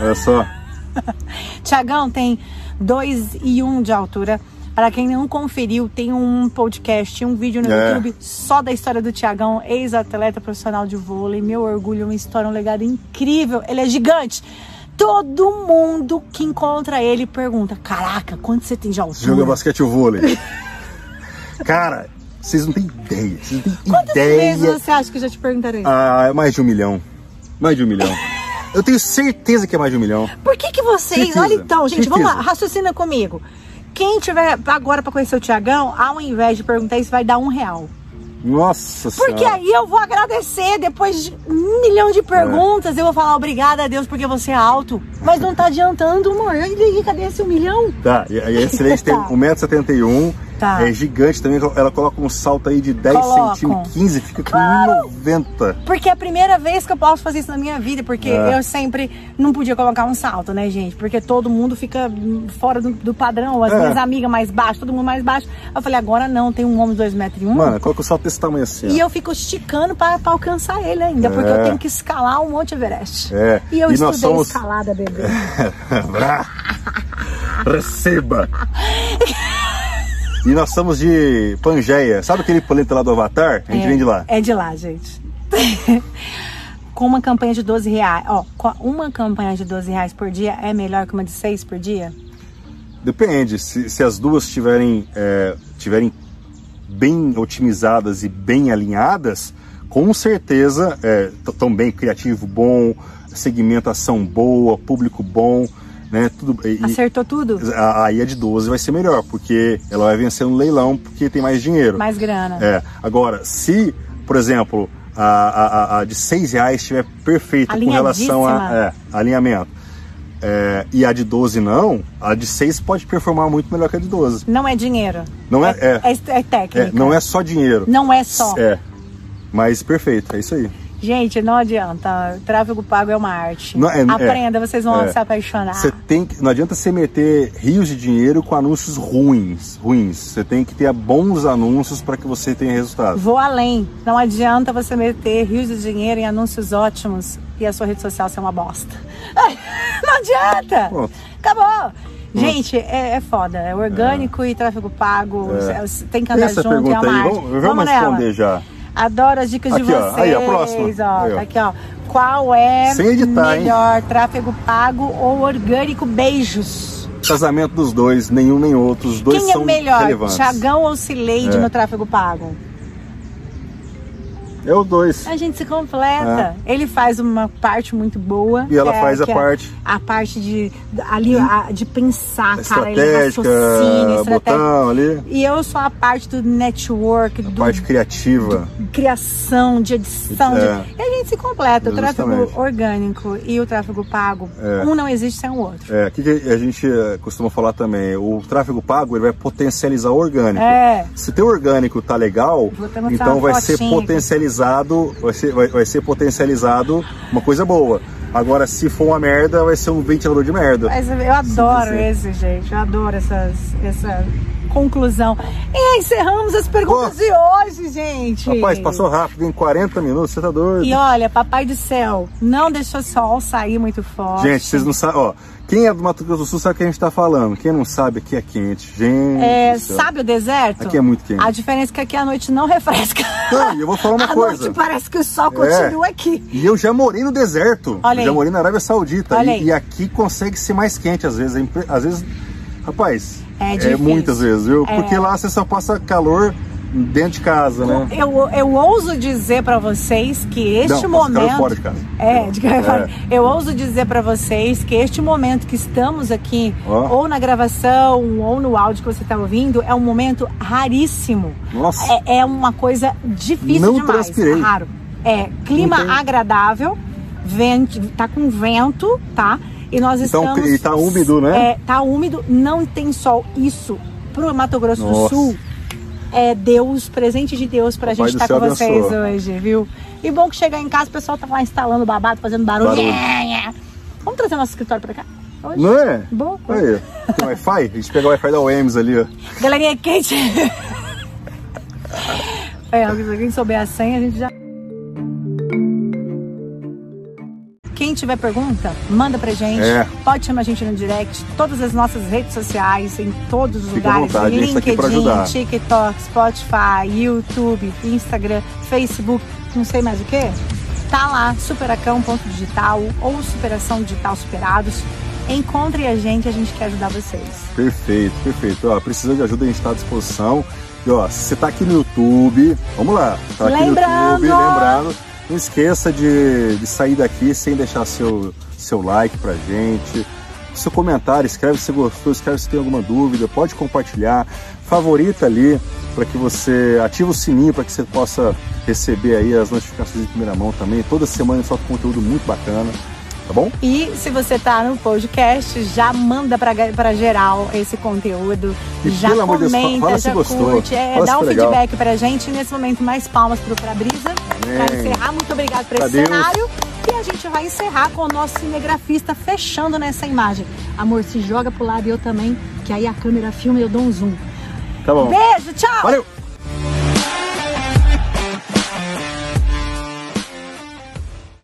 Speaker 1: Olha só.
Speaker 2: Tiagão tem 2 e 1 um de altura. Para quem não conferiu, tem um podcast, um vídeo no
Speaker 1: É.
Speaker 2: YouTube só da história do Tiagão, ex-atleta profissional de vôlei. Meu orgulho, uma história, um legado incrível. Ele é gigante. Todo mundo que encontra ele pergunta: Caraca, quanto você tem de
Speaker 1: Joga
Speaker 2: altura?
Speaker 1: basquete ou vôlei. Cara, vocês não têm ideia. Vocês não têm
Speaker 2: Quantas
Speaker 1: ideia.
Speaker 2: vezes você acha que já te perguntarei?
Speaker 1: Ah, é mais de um milhão. Mais de um milhão. Eu tenho certeza que é mais de um milhão.
Speaker 2: Por que que vocês...
Speaker 1: Certeza,
Speaker 2: Olha então, gente, vamos lá,
Speaker 1: certeza.
Speaker 2: raciocina comigo. Quem tiver agora para conhecer o Tiagão, ao invés de perguntar isso, vai dar um real.
Speaker 1: Nossa
Speaker 2: Porque
Speaker 1: senhora.
Speaker 2: aí eu vou agradecer, depois de um milhão de perguntas, eu vou falar obrigada a Deus porque você é alto. Mas não tá adiantando, amor. E aí, cadê esse um milhão?
Speaker 1: Tá, e aí a excelente tem
Speaker 2: Tá.
Speaker 1: 1,71m.
Speaker 2: Tá.
Speaker 1: É gigante também. Ela coloca um salto aí de 10
Speaker 2: Coloco.
Speaker 1: centímetros, 15, fica com
Speaker 2: Claro.
Speaker 1: 1,90.
Speaker 2: Porque é a primeira vez que eu posso fazer isso na minha vida, porque
Speaker 1: É.
Speaker 2: eu sempre não podia colocar um salto, né, gente? Porque todo mundo fica fora do, do padrão, as
Speaker 1: É.
Speaker 2: minhas amigas mais baixas, todo mundo mais baixo. Eu falei, agora não, tem um homem de 2,1 metros. e um,
Speaker 1: Mano, coloca o salto desse tamanho assim.
Speaker 2: E
Speaker 1: ó.
Speaker 2: eu fico esticando para alcançar ele ainda, porque eu
Speaker 1: É.
Speaker 2: tenho que escalar o Monte Everest.
Speaker 1: É.
Speaker 2: E eu
Speaker 1: E
Speaker 2: estudei
Speaker 1: somos-
Speaker 2: escalada, bebê.
Speaker 1: Receba! E nós somos de Pangeia. Sabe aquele planeta lá do Avatar? A gente
Speaker 2: é,
Speaker 1: vem de lá.
Speaker 2: É de lá, gente. com uma campanha de 12 reais. Ó, com uma campanha de 12 reais por dia é melhor que uma de 6 por dia?
Speaker 1: Depende. Se, se as duas tiverem, é, tiverem bem otimizadas e bem alinhadas, com certeza estão bem criativo bom, segmentação boa, público bom, né? Tudo, e-
Speaker 2: Acertou tudo?
Speaker 1: aí a de 12 vai ser melhor, porque ela vai vencer no leilão porque tem mais dinheiro.
Speaker 2: Mais grana.
Speaker 1: É. Agora, se, por exemplo, a, a, a- de 6 reais estiver perfeita com relação a é, alinhamento, é, e a de 12 não, a de 6 pode performar muito melhor que a de 12.
Speaker 2: Não é dinheiro.
Speaker 1: Não é-
Speaker 2: É,
Speaker 1: é.
Speaker 2: é técnica.
Speaker 1: É, não é só dinheiro.
Speaker 2: Não é só.
Speaker 1: É. Mas perfeito, é isso aí.
Speaker 2: Gente, não adianta. Tráfego pago é uma arte.
Speaker 1: Não, é-
Speaker 2: Aprenda, vocês vão
Speaker 1: é.
Speaker 2: se apaixonar.
Speaker 1: Você tem que, não adianta você meter rios de dinheiro com anúncios ruins, ruins. Você tem que ter bons anúncios para que você tenha resultado.
Speaker 2: Vou além. Não adianta você meter rios de dinheiro em anúncios ótimos e a sua rede social ser uma bosta. Não adianta!
Speaker 1: Pronto.
Speaker 2: Acabou! Gente, é, é foda. É orgânico e tráfego pago.
Speaker 1: É.
Speaker 2: Tem que andar
Speaker 1: Essa
Speaker 2: junto, é
Speaker 1: pergunta
Speaker 2: uma
Speaker 1: aí,
Speaker 2: arte.
Speaker 1: vamos, vamos
Speaker 2: nela.
Speaker 1: responder já.
Speaker 2: Adoro as dicas de
Speaker 1: Aqui, ó.
Speaker 2: vocês.
Speaker 1: Aí, a próxima.
Speaker 2: ó.
Speaker 1: Aí, ó.
Speaker 2: Tá aqui, ó. Qual é
Speaker 1: editar, hein?
Speaker 2: melhor, tráfego pago ou orgânico? Beijos.
Speaker 1: Casamento dos dois, nenhum nem outro. Os dois
Speaker 2: Quem
Speaker 1: são
Speaker 2: é melhor,
Speaker 1: relevantes.
Speaker 2: Tiagão ou Cileide
Speaker 1: É.
Speaker 2: no tráfego pago?
Speaker 1: É os dois.
Speaker 2: A gente se completa. Ele faz uma parte muito boa.
Speaker 1: É. E ela
Speaker 2: é-
Speaker 1: faz a
Speaker 2: é
Speaker 1: parte-
Speaker 2: A parte de, ali, a- de pensar, cara. Ele raciocina, estratégia.
Speaker 1: botão ali.
Speaker 2: E eu sou a parte do network, do
Speaker 1: Parte criativa.
Speaker 2: criação, de edição.
Speaker 1: É.
Speaker 2: De... E a gente se completa. O tráfego
Speaker 1: Justamente.
Speaker 2: orgânico e o tráfego pago,
Speaker 1: É.
Speaker 2: um não existe sem o outro.
Speaker 1: É, o que, a gente eh, costuma falar também? O tráfego pago ele vai potencializar o orgânico.
Speaker 2: É.
Speaker 1: Se teu orgânico tá legal, então vai ser
Speaker 2: fotinha aqui.
Speaker 1: Potencializado, vai ser, vai, vai ser potencializado uma coisa boa. Agora, se for uma merda, vai ser um ventilador de merda.
Speaker 2: Mas eu adoro esse, gente. Eu adoro essas, essa conclusão. E encerramos as perguntas
Speaker 1: Pô.
Speaker 2: de hoje, gente.
Speaker 1: Rapaz, passou rápido, em 40 minutos, você tá doido.
Speaker 2: E olha, papai do céu, não deixou o sol sair muito forte.
Speaker 1: Gente, vocês não sabem, ó. Quem é do Mato Grosso do Sul sabe o que a gente tá falando. Quem não sabe, aqui é quente. Gente.
Speaker 2: É, sabe o deserto?
Speaker 1: Aqui é muito quente.
Speaker 2: A diferença é que aqui a noite não refresca.
Speaker 1: Eu vou falar uma
Speaker 2: a
Speaker 1: coisa.
Speaker 2: noite parece que o sol
Speaker 1: É.
Speaker 2: continua aqui.
Speaker 1: E eu já morei no deserto.
Speaker 2: Olha
Speaker 1: já
Speaker 2: aí.
Speaker 1: morei na Arábia Saudita.
Speaker 2: Olha
Speaker 1: E, e aqui consegue ser mais quente às vezes. É Às vezes, rapaz,
Speaker 2: É difícil.
Speaker 1: muitas vezes, viu?
Speaker 2: É.
Speaker 1: Porque lá você só passa calor dentro de casa, né?
Speaker 2: Eu, eu ouso dizer pra vocês que este
Speaker 1: Não,
Speaker 2: momento.
Speaker 1: fora de casa.
Speaker 2: É, de
Speaker 1: É.
Speaker 2: eu ouso dizer pra vocês que este momento que estamos aqui,
Speaker 1: Ó.
Speaker 2: ou na gravação, ou no áudio que você está ouvindo, é um momento raríssimo.
Speaker 1: Nossa.
Speaker 2: É, é uma coisa difícil
Speaker 1: Não
Speaker 2: demais.
Speaker 1: transpirei.
Speaker 2: Raro. É, clima agradável, vento, tá com vento, tá? E nós
Speaker 1: Então,
Speaker 2: estamos.
Speaker 1: e tá úmido, né?
Speaker 2: É, tá úmido, não tem sol. Isso, pro Mato Grosso do
Speaker 1: Nossa.
Speaker 2: Sul, é Deus, presente de Deus pra
Speaker 1: Papai
Speaker 2: gente
Speaker 1: do
Speaker 2: estar com
Speaker 1: céu
Speaker 2: vocês
Speaker 1: abençoa.
Speaker 2: hoje, viu? E bom que chegar em casa, o pessoal tá lá instalando babado, fazendo barulho.
Speaker 1: Barulho.
Speaker 2: Vamos trazer nosso escritório pra cá? Hoje?
Speaker 1: Não é?
Speaker 2: Bom.
Speaker 1: Aí, tem Wi-Fi? A gente pega o Wi-Fi da OEMS ali, ó.
Speaker 2: Galerinha quente. é, se alguém souber a senha, a gente já. Quem tiver pergunta, manda pra gente.
Speaker 1: É.
Speaker 2: Pode chamar a gente no direct, todas as nossas redes sociais, em todos os
Speaker 1: Fica
Speaker 2: lugares.
Speaker 1: vontade, tá
Speaker 2: LinkedIn. TikTok, Spotify, YouTube, Instagram, Facebook, não sei mais o que. Tá lá, superacão.digital ou Superação Digital Superados. Encontre a gente, a gente quer ajudar vocês.
Speaker 1: Perfeito, perfeito. Ó, precisando de ajuda, a gente está à disposição. E ó, se você tá aqui no YouTube, vamos lá. Tá aqui
Speaker 2: Lembrando!
Speaker 1: no YouTube, lembrando. Não esqueça de, de sair daqui sem deixar seu, seu like pra gente. Seu comentário, escreve se gostou, escreve se tem alguma dúvida, pode compartilhar, favorita ali para que você ative o sininho para que você possa receber aí as notificações em primeira mão também. Toda semana só conteúdo muito bacana, tá bom?
Speaker 2: E se você tá no podcast, já manda pra, pra geral esse conteúdo.
Speaker 1: E
Speaker 2: já
Speaker 1: de Deus,
Speaker 2: comenta,
Speaker 1: fala
Speaker 2: já curte. É, dá um
Speaker 1: foi legal.
Speaker 2: feedback pra gente. Nesse momento, mais palmas pro Pra Brisa. Pra
Speaker 1: Amém.
Speaker 2: encerrar, muito obrigado por esse
Speaker 1: Adeus.
Speaker 2: cenário. E a gente vai encerrar com o nosso cinegrafista fechando nessa imagem. Amor, se joga pro lado e eu também, que aí a câmera filma e eu dou um zoom.
Speaker 1: Tá bom.
Speaker 2: Beijo, tchau!
Speaker 1: Valeu!